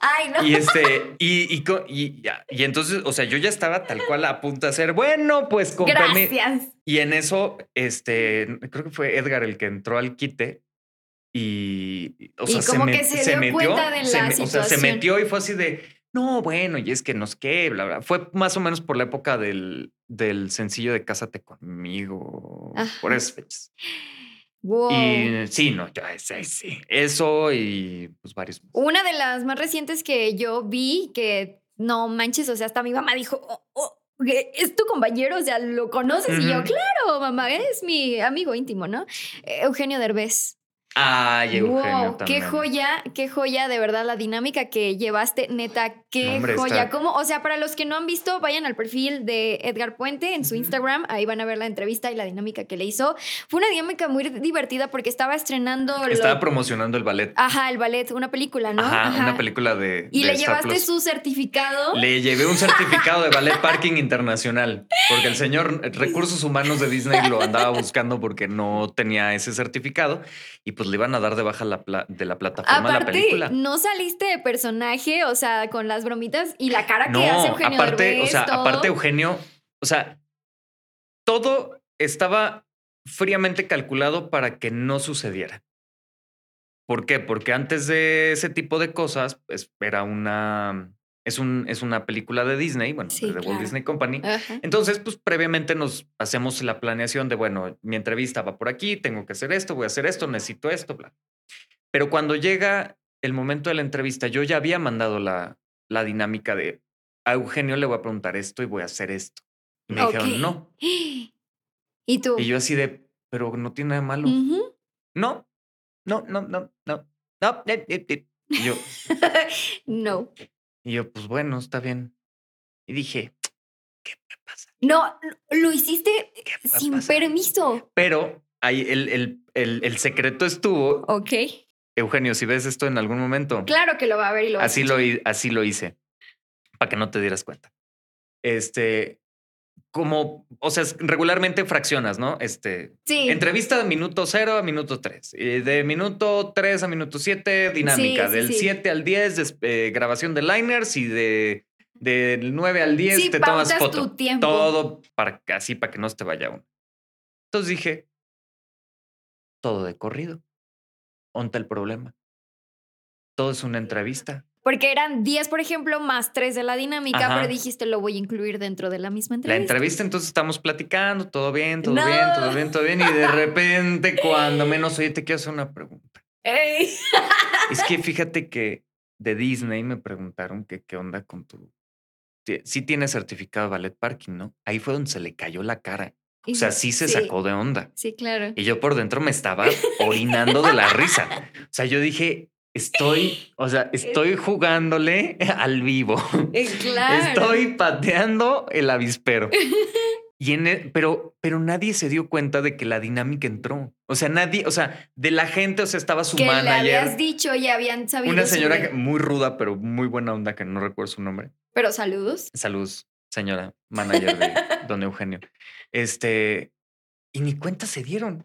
C: Ay, no.
D: Y este, y, y, y, y, entonces, o sea, yo ya estaba tal cual a punto de hacer, bueno, pues con
C: Gracias.
D: Y en eso, este, creo que fue Edgar el que entró al quite y, o sea,
C: se, metió,
D: o sea, se metió y fue así de, no, bueno, y es que nos qué, bla, bla. Fue más o menos por la época del, del sencillo de Cásate conmigo, por esas fechas. Y sí, no, yo sí, sí. Eso y pues varios.
C: Una de las más recientes que yo vi, que no manches, o sea, hasta mi mamá dijo, oh, oh, es tu compañero, o sea, lo conoces. Y yo, claro, mamá, es mi amigo íntimo, ¿no? Eugenio Derbez.
D: Ay, Eugenio
C: Qué joya, qué joya, de verdad, la dinámica que llevaste, neta, qué joya. ¿Cómo? O sea, para los que no han visto, vayan al perfil de Edgar Puente en su Instagram, ahí van a ver la entrevista y la dinámica que le hizo. Fue una dinámica muy divertida porque estaba estrenando...
D: Estaba promocionando el ballet.
C: Ajá, el ballet, una película, ¿no?
D: Ajá, una película de...
C: Y le llevaste su certificado.
D: Le llevé un certificado de ballet parking internacional, porque el señor Recursos Humanos de Disney lo andaba buscando porque no tenía ese certificado y pues pues le iban a dar de baja la de la plataforma
C: aparte,
D: la película.
C: No saliste de personaje, o sea, con las bromitas y la cara que hace Eugenio.
D: Aparte, o sea, aparte Eugenio, o sea, todo estaba fríamente calculado para que no sucediera. ¿Por qué? Porque antes de ese tipo de cosas, pues, era una es, un, es una película de Disney, bueno, de Walt Disney Company. Entonces, pues previamente nos hacemos la planeación de, bueno, mi entrevista va por aquí, tengo que hacer esto, voy a hacer esto, necesito esto, bla. Pero cuando llega el momento de la entrevista, yo ya había mandado la, la dinámica de a Eugenio le voy a preguntar esto y voy a hacer esto. Y me dijeron, no.
C: ¿Y tú?
D: Y yo así de, pero no tiene nada de malo. No, no, no, no, no, no. Y yo,
C: no.
D: Y yo, pues bueno, está bien. Y dije, ¿qué me pasa?
C: No, lo hiciste sin permiso.
D: Pero ahí el, el, el, el, secreto estuvo.
C: Ok.
D: Eugenio, si ves esto en algún momento.
C: Claro que lo va a ver y lo va
D: así
C: a
D: lo Así lo hice, para que no te dieras cuenta. Este, como, o sea, regularmente fraccionas, ¿no? Este,
C: sí.
D: Entrevista de minuto cero a minuto tres. Y de minuto tres a minuto siete, dinámica. Del siete al diez, eh, grabación de liners y de del 9 al 10 te tomas foto.
C: Tu tiempo.
D: Todo para así para que no se te vaya uno. Entonces dije, todo de corrido. ¿Onta el problema? Todo es una entrevista.
C: Porque eran 10, por ejemplo, más 3 de la dinámica, pero dijiste lo voy a incluir dentro de la misma entrevista.
D: La entrevista, entonces estamos platicando, todo bien, todo bien, todo bien, todo bien. Y de repente, cuando menos oye, te quiero hacer una pregunta. Es que fíjate que de Disney me preguntaron que qué onda con tu. Sí tiene certificado de ballet parking, ¿no? Ahí fue donde se le cayó la cara. O sea, sí se sacó de onda.
C: Sí, claro.
D: Y yo por dentro me estaba orinando de la risa. O sea, yo dije, estoy, o sea, estoy jugándole al vivo.
C: Eh, claro.
D: Estoy pateando el avispero. Y en e, pero, pero nadie se dio cuenta de que la dinámica entró. O sea, nadie, o sea, de la gente, o sea, estaba su
C: que
D: manager.
C: le habías dicho y habían sabido.
D: Una señora muy ruda, pero muy buena onda, que no recuerdo su nombre.
C: Pero saludos.
D: Saludos, señora manager de don Eugenio. Este, y ni cuenta se dieron.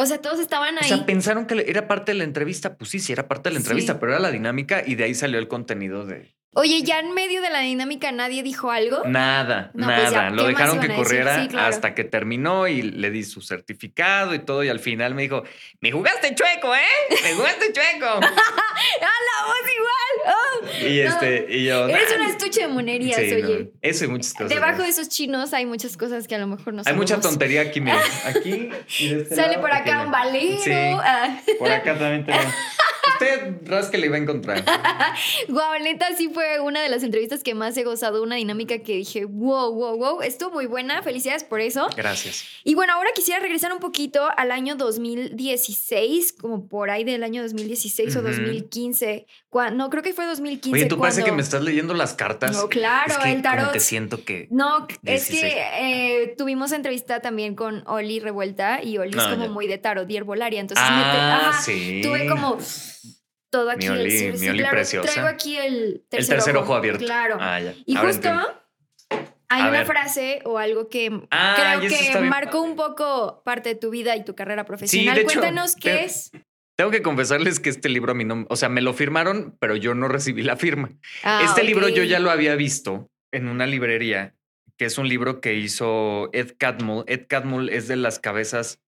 C: O sea, todos estaban ahí.
D: O sea, pensaron que era parte de la entrevista. Pues sí, sí, era parte de la entrevista, pero era la dinámica y de ahí salió el contenido de,
C: Oye, ya en medio de la dinámica nadie dijo algo.
D: Nada, pues nada. Lo dejaron que corriera hasta que terminó y le di su certificado y todo. Y al final me dijo, me jugaste chueco, ¿eh? Me jugaste chueco. ¡Ah,
C: la voz igual!
D: Oh, y este, y yo.
C: Eres un estuche de monerías, oye.
D: eso y muchas cosas.
C: Debajo de esos chinos hay muchas cosas que a lo mejor no
D: Hay mucha tontería aquí, mira. Aquí.
C: Y este Sale por acá un valero.
D: Sí, ah. Por acá también tenemos. Usted que le iba a encontrar.
C: Guau, neta, sí fue una de las entrevistas que más he gozado, una dinámica que dije, wow, wow, wow, estuvo muy buena, felicidades por eso.
D: Gracias.
C: Y bueno, ahora quisiera regresar un poquito al año 2016, como por ahí del año 2016 o 2015. no, creo que fue 2015.
D: Oye, tú parece que me estás leyendo las cartas.
C: No, claro,
D: es que
C: el tarot. Como
D: que siento que.
C: No, es que eh, tuvimos entrevista también con Oli Revuelta y Oli es ah, como muy de tarot y herbolaria. Entonces
D: ah,
C: tuve como todo aquí.
D: Mi preciosa.
C: Traigo aquí el
D: tercer, el tercer ojo. abierto.
C: Claro.
D: Ah,
C: y justo hay una frase o algo que ah, creo que marcó un poco parte de tu vida y tu carrera profesional. Cuéntanos qué es.
D: Tengo que confesarles que este libro a mí no, o sea, me lo firmaron, pero yo no recibí la firma. Ah, este libro yo ya lo había visto en una librería, que es un libro que hizo Ed Catmull. Ed Catmull es de las cabezas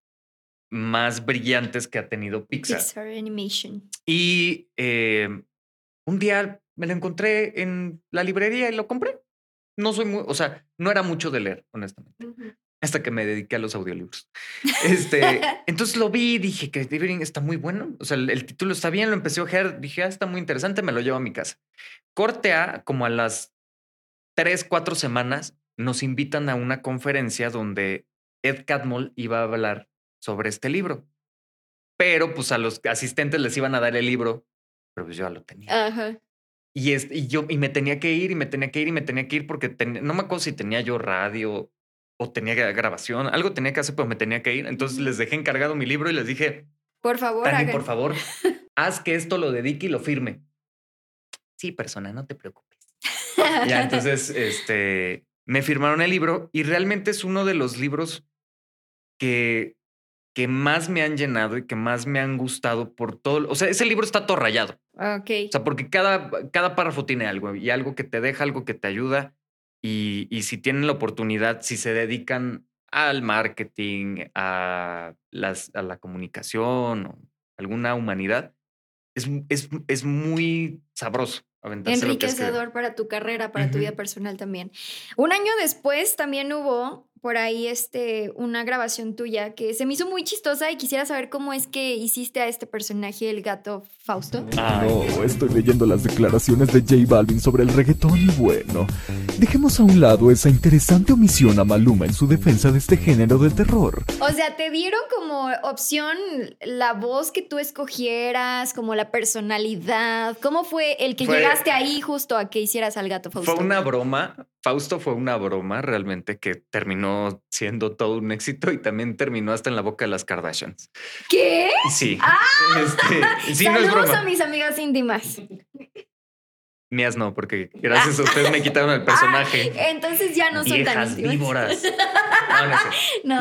D: más brillantes que ha tenido Pixar.
C: Pixar Animation.
D: Y eh, un día me lo encontré en la librería y lo compré. No soy muy, o sea, no era mucho de leer, honestamente. Hasta que me dediqué a los audiolibros. Este, entonces lo vi y dije que David está muy bueno. O sea, el, título está bien, lo empecé a ojear. Dije, ah, está muy interesante, me lo llevo a mi casa. Corte a como a las tres, cuatro semanas, nos invitan a una conferencia donde Ed Catmull iba a hablar sobre este libro. Pero pues a los asistentes les iban a dar el libro, pero pues yo ya lo tenía.
C: Ajá.
D: Y, y yo y me tenía que ir y me tenía que ir y me tenía que ir porque no me acuerdo si tenía yo radio o tenía grabación, algo tenía que hacer, pero me tenía que ir. Entonces les dejé encargado mi libro y les dije,
C: por favor,
D: por favor, haz que esto lo dedique y lo firme. Sí, persona, no te preocupes. ya, entonces, este, me firmaron el libro y realmente es uno de los libros que que más me han llenado y que más me han gustado por todo. O sea, ese libro está todo rayado.
C: Ah, ok.
D: O sea, porque cada, cada párrafo tiene algo y algo que te deja, algo que te ayuda. Y, y si tienen la oportunidad, si se dedican al marketing, a, las, a la comunicación o alguna humanidad, es, es, es muy sabroso.
C: Enriquecedor para tu carrera, para tu vida personal también. Un año después también hubo por ahí este, una grabación tuya que se me hizo muy chistosa y quisiera saber cómo es que hiciste a este personaje, el gato Fausto.
F: No, estoy leyendo las declaraciones de J Balvin sobre el reggaetón y bueno, dejemos a un lado esa interesante omisión a Maluma en su defensa de este género del terror.
C: O sea, te dieron como opción la voz que tú escogieras, como la personalidad. ¿Cómo fue el que llegaste ahí justo a que hicieras al gato Fausto?
D: Fue una broma Fausto fue una broma realmente que terminó siendo todo un éxito y también terminó hasta en la boca de las Kardashians.
C: ¿Qué?
D: Sí.
C: ¡Ah!
D: Este, sí, no es
C: Saludos
D: broma.
C: a mis amigas íntimas.
D: Mías no, porque gracias a ustedes me quitaron el personaje.
C: Entonces ya no son tan
D: víboras. No, no.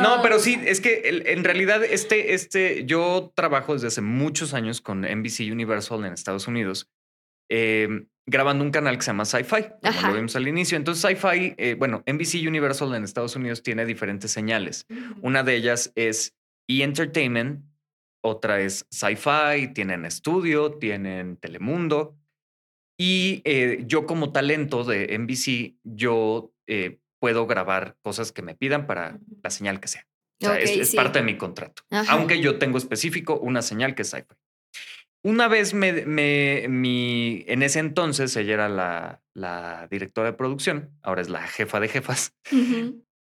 C: No.
D: No, pero sí, es que el- en realidad este, este, yo trabajo desde hace muchos años con NBC Universal en Estados Unidos, eh, grabando un canal que se llama Sci-Fi, como lo vimos al inicio. Entonces, Sci-Fi, eh, bueno, NBC Universal en Estados Unidos tiene diferentes señales. Una de ellas es E! Entertainment, otra es Sci-Fi, tienen estudio, tienen Telemundo. Y eh, yo como talento de NBC, yo eh, puedo grabar cosas que me pidan para la señal que sea. O sea, es,
C: Ok,
D: es
C: sí.
D: parte de mi contrato.
C: Ajá.
D: Aunque yo tengo específico una señal que es Sci-Fi. Una vez me, me- mi, en ese entonces ella era la, la directora de producción, ahora es la jefa de jefas.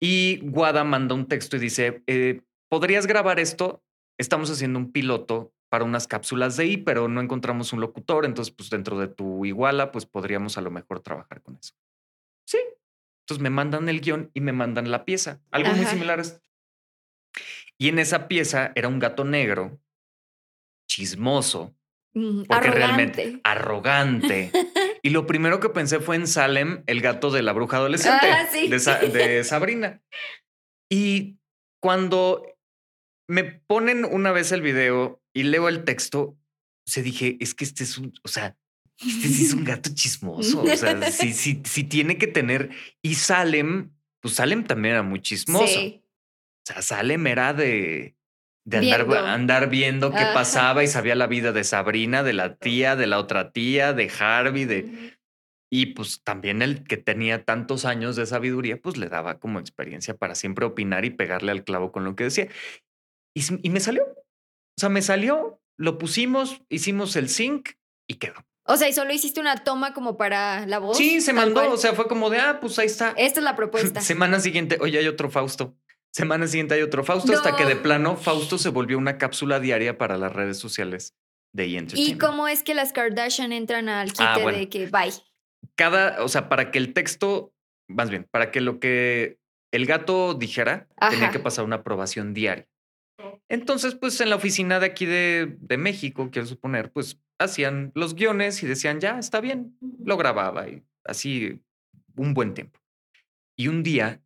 D: Y Guada manda un texto y dice, eh, ¿podrías grabar esto? Estamos haciendo un piloto para unas cápsulas de I, pero no encontramos un locutor, entonces pues dentro de tu iguala, pues podríamos a lo mejor trabajar con eso. Sí. Entonces me mandan el guion y me mandan la pieza, algo muy similar a esto. Y en esa pieza era un gato negro, chismoso, porque
C: Arrogante.
D: realmente arrogante. y lo primero que pensé fue en Salem, el gato de la bruja adolescente,
C: Ah, sí.
D: de, Sa- de Sabrina. Y cuando me ponen una vez el video y leo el texto, se dije, es que este es un, o sea, este sí es un gato chismoso. O sea, sí, sí, sí tiene que tener. Y Salem, pues Salem también era muy chismoso.
C: Sí.
D: O sea, Salem era de, de andar,
C: Viendo.
D: andar viendo qué
C: Ajá.
D: pasaba y sabía la vida de Sabrina, de la tía, de la otra tía, de Harvey, de... Y pues también el que tenía tantos años de sabiduría, pues le daba como experiencia para siempre opinar y pegarle al clavo con lo que decía. Y, y me salió. O sea, me salió, lo pusimos, hicimos el sync y quedó.
C: O sea, y solo hiciste una toma como para la voz.
D: Sí, se mandó.
C: cual.
D: O sea, fue como de, ah, pues ahí está.
C: Esta es la propuesta.
D: Semana siguiente, oye, hay otro Fausto. Semana siguiente hay otro Fausto, hasta que de
C: No.
D: plano Fausto se volvió una cápsula diaria para las redes sociales de E!
C: ¿Y cómo es que las Kardashian entran al quite
D: Ah, bueno.
C: de que bye?
D: Cada, o sea, para que el texto, más bien, para que lo que el gato dijera, tenía que pasar una aprobación diaria. Entonces, pues en la oficina de aquí de, de México, quiero suponer, pues hacían los guiones y decían, ya, está bien, lo grababa y así un buen tiempo. Y un día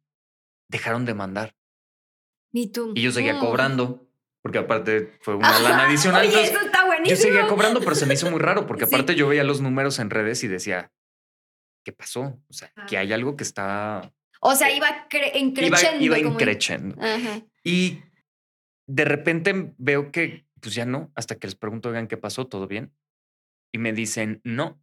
D: dejaron de mandar.
C: Ni tú.
D: Y yo seguía cobrando, porque aparte fue una
C: Ajá.
D: lana adicional.
C: Oye,
D: entonces,
C: eso está
D: yo
C: buenísimo.
D: seguía cobrando, pero se me hizo muy raro, porque
C: Sí.
D: aparte yo veía los números en redes y decía, ¿qué pasó? O sea, que hay algo que está...
C: O sea, iba cre-
D: Iba,
C: increchendo.
D: iba
C: como-
D: increchendo.
C: Ajá.
D: Y de repente veo que, pues ya no, hasta que les pregunto, oigan, ¿qué pasó? ¿Todo bien? Y me dicen, no,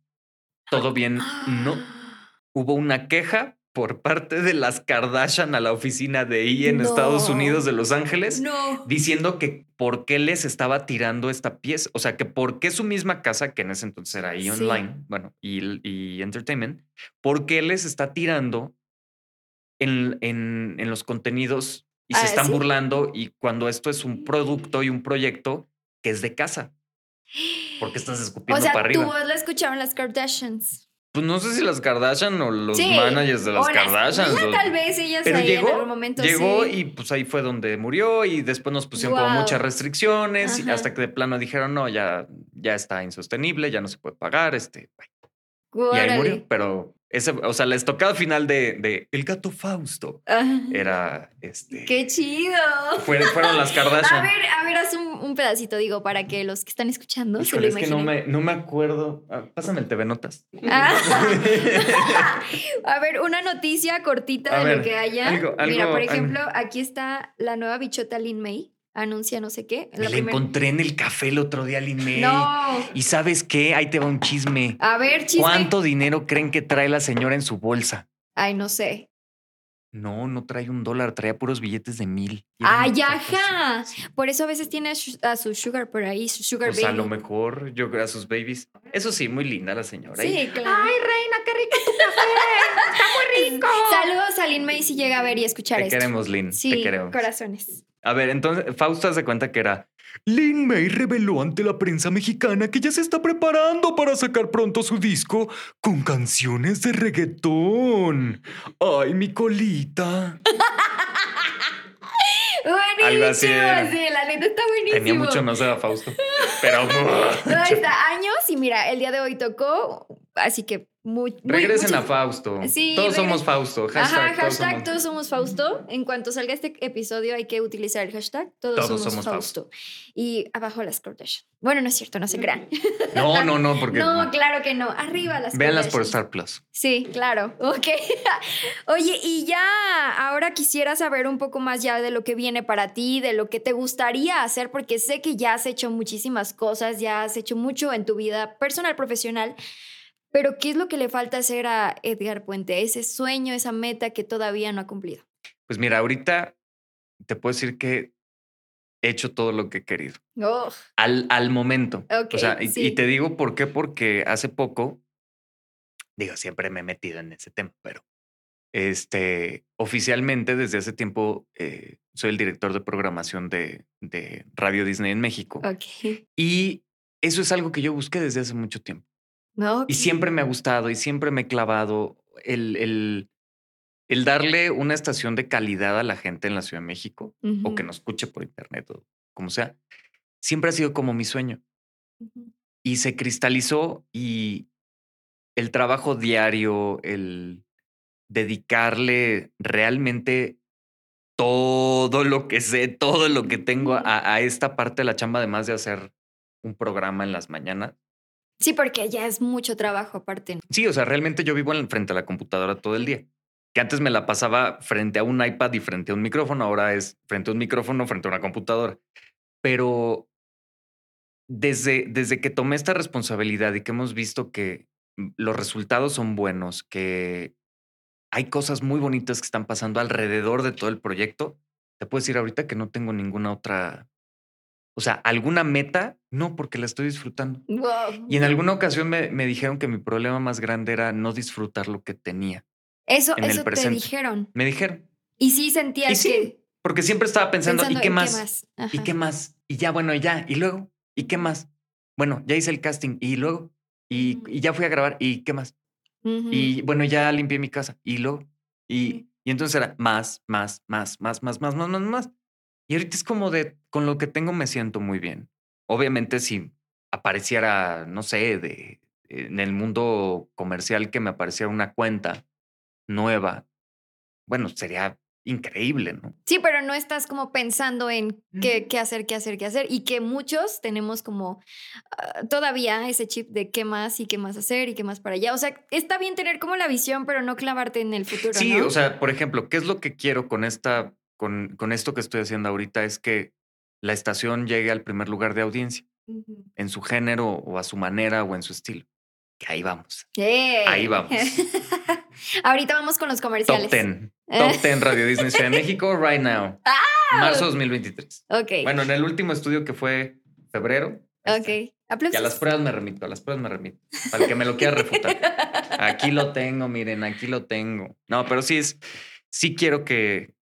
D: todo bien, no. Hubo una queja por parte de las Kardashian a la oficina de I en Estados. Unidos de Los Ángeles
C: No.
D: diciendo que por qué les estaba tirando esta pieza, o sea, que por qué su misma casa, que en ese entonces era
C: Sí.
D: Online, bueno, y, y Entertainment, por qué les está tirando en, en, en los contenidos y se
C: Ah,
D: están
C: ¿sí?
D: burlando y cuando esto es un producto y un proyecto que es de casa. ¿Por qué estás
C: O
D: escupiendo
C: sea,
D: para arriba?
C: voz la escucharon las Kardashians.
D: Pues no sé si las Kardashian o los
C: Sí,
D: managers de las
C: o
D: Kardashian.
C: tal vez ellas
D: pero
C: ahí
D: llegó,
C: en algún momento
D: llegó
C: sí.
D: y pues ahí fue donde murió y después nos pusieron como muchas restricciones y hasta que de plano dijeron, no, ya, ya está insostenible, ya no se puede pagar, este, bye". y ahí murió. Pero ese, o sea, la estocada final de, de El Gato Fausto
C: Ajá.
D: era, este,
C: ¡Qué chido!
D: fue- fueron las Kardashian.
C: A ver, a ver, haz un, un pedacito, digo, para que los que están escuchando se lo
D: Híjole, es que no me, no me acuerdo. Ah, pásame el TV Notas.
C: Ah. a ver, una noticia cortita
D: A
C: de
D: ver,
C: lo que haya.
D: algo-
C: Mira,
D: algo-
C: por ejemplo, aquí está la nueva bichota Lin May. Anuncia no sé qué.
D: La
C: primer-
D: encontré en el café el otro día, Lin May.
C: No.
D: Y sabes qué, ahí te va un chisme.
C: A ver, chisme.
D: ¿Cuánto dinero creen que trae la señora en su bolsa?
C: Ay, no sé.
D: No, no trae un dólar, traía puros billetes de mil.
C: ¡Ay, ajá! Por eso a veces tiene a, su- sugar por ahí, su sugar
D: Pues a lo
C: baby.
D: mejor yo creo a sus babies. Eso sí, muy linda la señora. Y-
C: Sí, claro.
G: Ay, reina, qué rico tu café. Está muy rico.
C: Saludos a Lin May si llega a ver y escuchar
D: te
C: esto.
D: queremos, Lin.
C: Sí,
D: te queremos.
C: corazones.
D: A ver, entonces, Fausto hace cuenta que era
F: Lin May reveló ante la prensa mexicana que ya se está preparando para sacar pronto su disco con canciones de reggaetón. ¡Ay, mi colita!
C: Buenísimo,
D: Algo así era.
C: sí, la neta está buenísimo.
D: Tenía mucho más a Fausto. Pero.
C: No, está años y mira, el día de hoy tocó, así que muy,
D: Regresen a Fausto.
C: Sí,
D: todos somos Fausto. Hashtag,
C: Ajá,
D: todos
C: hashtag
D: somos-
C: todos somos Fausto. En cuanto salga este episodio hay que utilizar el hashtag todos,
D: Todos
C: somos,
D: somos
C: Fausto. Y abajo las Kardashian. Bueno, no es cierto, no se crean.
D: No, no, no, porque.
C: No, claro que no. Arriba las
D: Véanlas por. Star Plus.
C: Sí, claro. Ok. Oye, y ya ahora quisiera saber un poco más ya de lo que viene para ti, de lo que te gustaría hacer, porque sé que ya has hecho muchísimas cosas, ya has hecho mucho en tu vida personal, profesional, pero ¿qué es lo que le falta hacer a Edgar Puente? Ese sueño, esa meta que todavía no ha cumplido.
D: Pues mira, ahorita te puedo decir que he hecho todo lo que he querido.
C: Oh,
D: Al, al momento.
C: Ok,
D: o sea, y,
C: sí.
D: y te digo por qué, porque hace poco, digo, siempre me he metido en ese tema, pero este, oficialmente desde hace tiempo eh, soy el director de programación de, de Radio Disney en México.
C: ok.
D: Y eso es algo que yo busqué desde hace mucho tiempo.
C: No,
D: Y siempre me ha gustado y siempre me he clavado el, el, el darle una estación de calidad a la gente en la Ciudad de México o que nos escuche por internet o como sea. Siempre ha sido como mi sueño y se cristalizó y el trabajo diario, el dedicarle realmente todo lo que sé, todo lo que tengo a, a esta parte de la chamba, además de hacer un programa en las mañanas.
C: Sí, porque ya es mucho trabajo aparte.
D: Sí, o sea, realmente yo vivo en, frente a la computadora todo el día. Que antes me la pasaba frente a un iPad y frente a un micrófono, ahora es frente a un micrófono, frente a una computadora. Pero desde, desde que tomé esta responsabilidad y que hemos visto que mm, los resultados son buenos, que hay cosas muy bonitas que están pasando alrededor de todo el proyecto, te puedo decir ahorita que no tengo ninguna otra, o sea, alguna meta, no, porque la estoy disfrutando.
C: Wow.
D: Y en alguna ocasión me, me dijeron que mi problema más grande era no disfrutar lo que tenía.
C: Eso,
D: en el
C: eso te
D: presente.
C: dijeron.
D: Me dijeron.
C: Y sí sentías
D: Y sí,
C: que.
D: Porque siempre estaba pensando,
C: pensando
D: ¿y qué más? ¿Y qué más? Y ya, bueno, y ya. ¿Y luego? ¿Y qué más? Bueno, ya hice el casting. ¿Y luego? Y, y ya fui a grabar. ¿Y qué más? Y bueno, ya limpié mi casa. ¿Y luego? Y, y entonces era más, más, más, más, más, más, más, más, más. Y ahorita es como de, con lo que tengo me siento muy bien. Obviamente si apareciera, no sé, de, en el mundo comercial que me apareciera una cuenta nueva, bueno, sería increíble, ¿no?
C: Sí, pero no estás como pensando en qué, qué hacer, qué hacer, qué hacer. Y que muchos tenemos como ah, todavía ese chip de qué más y qué más hacer y qué más para allá. O sea, está bien tener como la visión, pero no clavarte en el futuro.
D: Sí,
C: ¿no?
D: o sea, por ejemplo, ¿qué es lo que quiero con esta, con, con esto que estoy haciendo ahorita? Es que la estación llegue al primer lugar de audiencia, en su género o a su manera o en su estilo. Que ahí vamos.
C: ¡Eh!
D: Ahí vamos.
C: Ahorita vamos con los comerciales.
D: Top 10. Top 10 Radio Disney Ciudad de México, right now. Marzo 2023.
C: Ok.
D: Bueno, en el último estudio que fue febrero.
C: ok.
D: Y
C: Aplausos.
D: a las pruebas me remito, a las pruebas me remito. Para el que me lo quiera refutar. Aquí lo tengo, miren, aquí lo tengo. No, pero sí es, sí quiero que,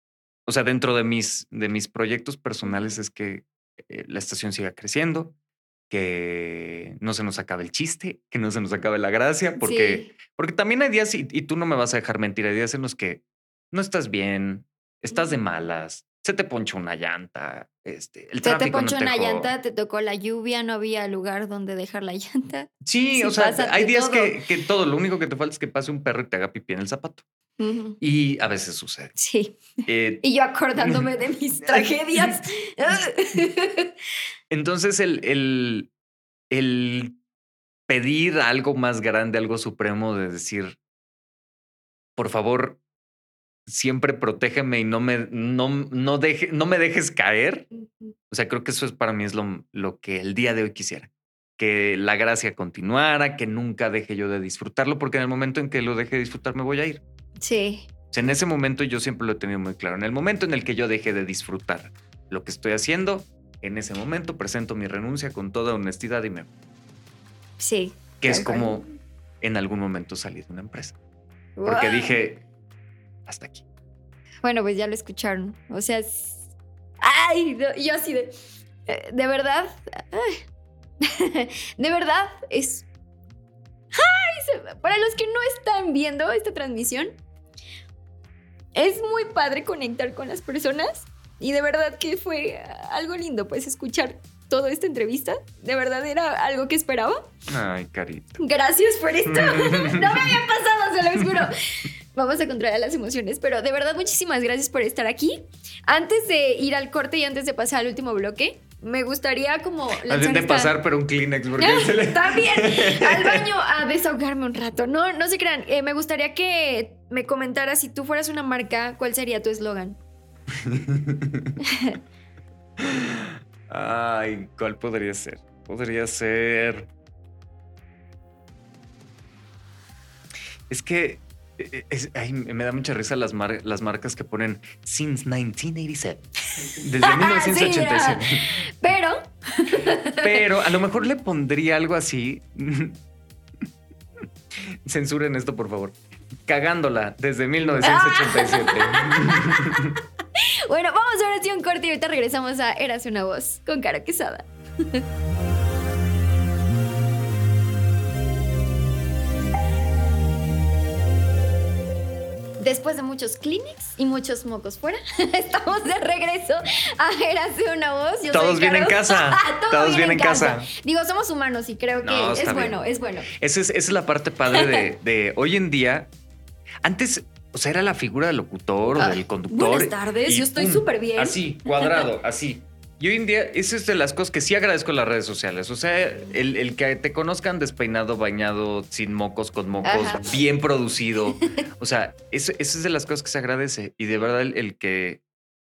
D: o sea, dentro de mis, de mis proyectos personales es que eh, la estación siga creciendo, que no se nos acabe el chiste, que no se nos acabe la gracia, porque,
C: Sí.
D: porque también hay días, y, y tú no me vas a dejar mentir, hay días en los que no estás bien, estás de malas, se te poncha una llanta, este, el
C: Se te
D: tráfico no
C: ponchó una
D: dejó.
C: llanta, te tocó la lluvia, no había lugar donde dejar la llanta.
D: Sí, o sea, hay días
C: todo.
D: que, que todo, lo único que te falta es que pase un perro y te haga pipí en el zapato. Y a veces sucede.
C: Sí.
D: Eh,
C: Y yo acordándome de mis tragedias.
D: entonces, el, el, el pedir algo más grande, algo supremo, de decir, por favor, siempre protégeme y no me, no, no, deje, no me dejes caer. O sea, creo que eso es para mí es lo, lo que el día de hoy quisiera. Que la gracia continuara, que nunca deje yo de disfrutarlo, porque en el momento en que lo deje de disfrutar me voy a ir.
C: Sí.
D: En ese momento yo siempre lo he tenido muy claro. En el momento en el que yo deje de disfrutar lo que estoy haciendo, en ese momento presento mi renuncia con toda honestidad y me.
C: Sí.
D: Que es como en algún momento salí de una empresa. Porque dije, hasta aquí.
C: Bueno, pues ya lo escucharon. O sea, es- ay, no, yo así de eh, de verdad, de verdad es... Para los que no están viendo esta transmisión, es muy padre conectar con las personas y de verdad que fue algo lindo pues escuchar toda esta entrevista. De verdad era algo que esperaba.
D: Ay, carita.
C: Gracias por esto. no me había pasado, se lo juro. Vamos a controlar las emociones, pero de verdad muchísimas gracias por estar aquí. Antes de ir al corte y antes de pasar al último bloque, me gustaría como...
D: Antes de pasar por un Kleenex, porque se le...
C: También al baño a desahogarme un rato. No, no se crean. Eh, me gustaría que me comentaras si tú fueras una marca, ¿cuál sería tu eslogan?
D: Ay, ¿cuál podría ser? Podría ser. Es que eh, me da mucha risa las, las marcas que ponen since 1987. Desde 1987.
C: pero.
D: pero a lo mejor le pondría algo así. Censuren esto, por favor. Cagándola desde 1987.
C: bueno, vamos ahora sí un corte y ahorita regresamos a Eras una voz con Cara Quesada. Después de muchos Kleenex y muchos mocos fuera, estamos de regreso a Érase una voz.
D: Todos vienen en casa. Todos, vienen en casa.
C: Digo, somos humanos y creo que es bueno, es bueno.
D: Esa es, esa es la parte padre de, de hoy en día. Antes o sea, era la figura del locutor o ah, del conductor.
C: Buenas tardes, yo estoy súper bien.
D: Así, cuadrado, así. Y hoy en día, esa es de las cosas que sí agradezco en las redes sociales. O sea, el, que te conozcan despeinado, bañado, sin mocos, con mocos, bien producido. O sea, eso, es de las cosas que se agradece. Y de verdad, el, que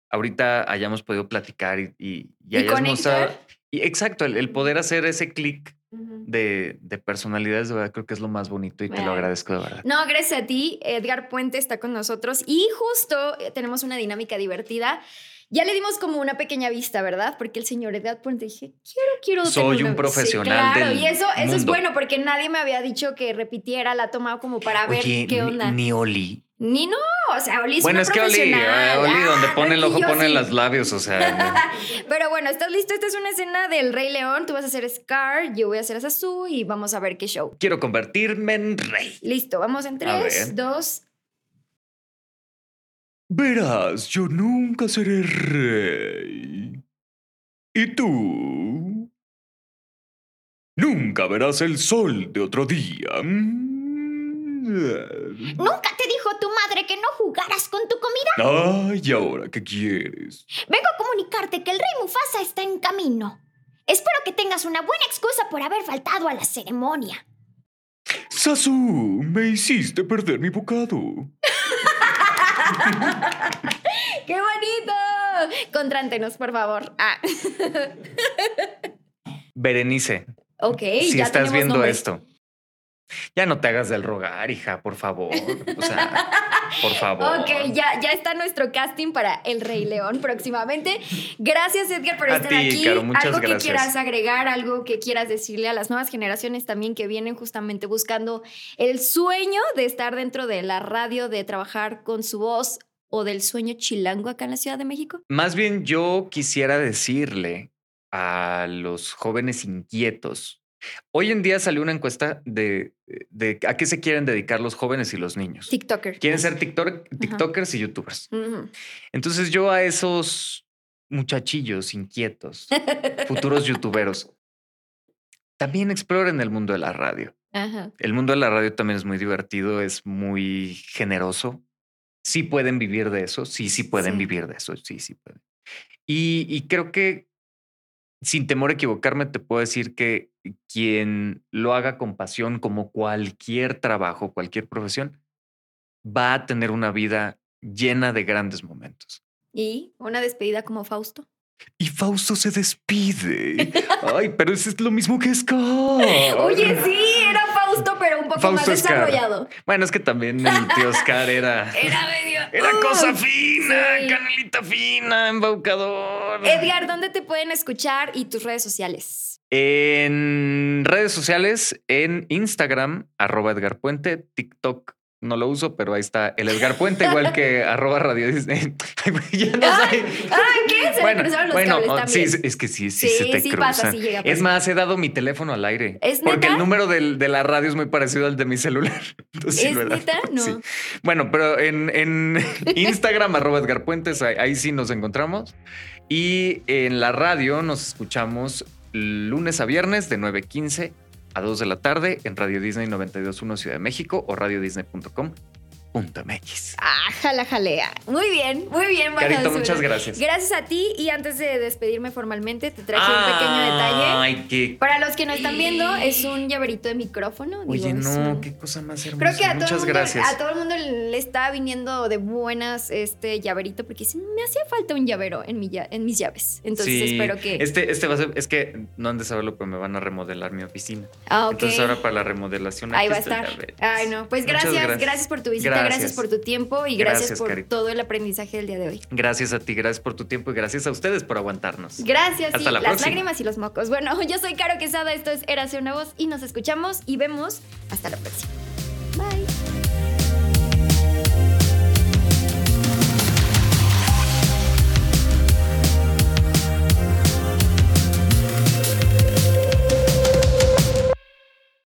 D: ahorita hayamos podido platicar y, y, y hayas mostrado. Y exacto, el, poder hacer ese clic de, personalidades, de verdad creo que es lo más bonito y te lo agradezco de verdad.
C: No, gracias a ti. Edgar Puente está con nosotros y justo eh, tenemos una dinámica divertida. Ya le dimos como una pequeña vista, ¿verdad? Porque el señor Edgar Puente dije, quiero, quiero.
D: Soy un profesional.
C: claro, y eso, eso es bueno porque nadie me había dicho que repitiera, la tomado como para ver qué onda.
D: Ni, Oli.
C: Ni no, o sea, Oli es
D: Bueno, es que Oli, eh, Oli donde pone el ojo pone los labios, o sea.
C: Pero bueno, ¿estás listo? Esta es una escena del Rey León. Tú vas a ser Scar, yo voy a ser Sasu y vamos a ver qué show.
D: Quiero convertirme en rey.
C: Listo, vamos en tres, dos,
F: Verás, yo nunca seré rey. ¿Y tú? Nunca verás el sol de otro día.
G: ¿Nunca te dijo tu madre que no jugaras con tu comida?
F: Ay, ¿y ahora qué quieres?
G: Vengo a comunicarte que el rey Mufasa está en camino. Espero que tengas una buena excusa por haber faltado a la ceremonia.
F: Sasu, me hiciste perder mi bocado.
C: ¡Qué bonito! Contrántenos, por favor. Ah.
D: Berenice.
C: Ok,
D: si estás viendo esto. Ya no te hagas del rogar, hija, por favor. O sea, por favor.
C: Ok, ya, ya está nuestro casting para El Rey León próximamente. Gracias, Edgar, por estar aquí. algo que quieras agregar, algo que quieras decirle a las nuevas generaciones también que vienen justamente buscando el sueño de estar dentro de la radio, de trabajar con su voz o del sueño chilango acá en la Ciudad de México?
D: Más bien yo quisiera decirle a los jóvenes inquietos. Hoy en día salió una encuesta de, de a qué se quieren dedicar los jóvenes y los niños.
C: TikTokers.
D: Quieren ser TikTokers y YouTubers. Entonces yo a esos muchachillos inquietos, futuros YouTuberos, también exploren el mundo de la radio. El mundo de la radio también es muy divertido, es muy generoso sí pueden vivir de eso, sí, sí pueden vivir de eso, sí, sí pueden. Y, creo que sin temor a equivocarme, te puedo decir que quien lo haga con pasión, como cualquier trabajo, cualquier profesión, va a tener una vida llena de grandes momentos.
C: ¿Y una despedida como Fausto?
F: Y Fausto se despide. Ay, pero eso es lo mismo que Scar.
C: Oye, sí, era Fausto, pero un poco más desarrollado.
D: Bueno, es que también el tío Oscar era.
C: Era medio.
D: Era cosa fina, canelita fina, embaucador.
C: Edgar, ¿dónde te pueden escuchar y tus redes sociales?
D: En redes sociales, en Instagram, arroba Edgar Puente, TikTok, no lo uso, pero ahí está el Edgar Puente, igual que arroba Radio Disney. ya no
C: Ay, ay, ¿qué? Se
D: bueno,
C: los
D: bueno, oh, sí, es que sí, sí,
C: Sí,
D: se te
C: sí
D: cruza.
C: pasa, sí llega a
D: es más, he dado mi teléfono al aire.
C: ¿Es
D: Porque
C: neta?
D: el número del- de la radio es muy parecido al de mi celular. Entonces,
C: ¿Es
D: dado.
C: neta? No.
D: Bueno, pero en, en Instagram, arroba Edgar Puentes, ahí, ahí sí nos encontramos. Y en la radio nos escuchamos lunes a viernes de 9.15 a 2 de la tarde en Radio Disney 92.1 Ciudad de México o radiodisney.com.mx.
C: Ah, jala, jalea. Muy bien, muy bien.
D: Carito, muchas gracias.
C: Gracias a ti y antes de despedirme formalmente te traje un pequeño detalle.
D: Ay, qué.
C: Para los que no están viendo, es un llaverito de micrófono.
D: Oye,
C: Digo,
D: no,
C: un-
D: qué cosa más hermosa.
C: Creo que a todo,
D: Muchas
C: el mundo,
D: gracias.
C: a todo el mundo le está viniendo de buenas este llaverito porque sí, me hacía falta un llavero en, mi, en mis llaves. Entonces
D: Sí,
C: espero que...
D: Este, este va a ser, es que no han de saberlo, pero me van a remodelar mi oficina.
C: ah, ok.
D: Entonces ahora para la remodelación
C: Ahí va a estar.
D: llaverito.
C: Ay, no. Pues gracias,
D: gracias.
C: gracias, por tu visita, gracias.
D: Gracias.
C: por tu tiempo y gracias,
D: Gracias,
C: por todo el aprendizaje del día de hoy.
D: Gracias a ti, gracias por tu tiempo y gracias a ustedes por aguantarnos.
C: Gracias,
D: Hasta
C: y
D: la
C: las
D: próxima.
C: lágrimas y los mocos. Bueno, yo soy Caro Quesada, esto es Érase una voz y nos escuchamos y vemos hasta la próxima.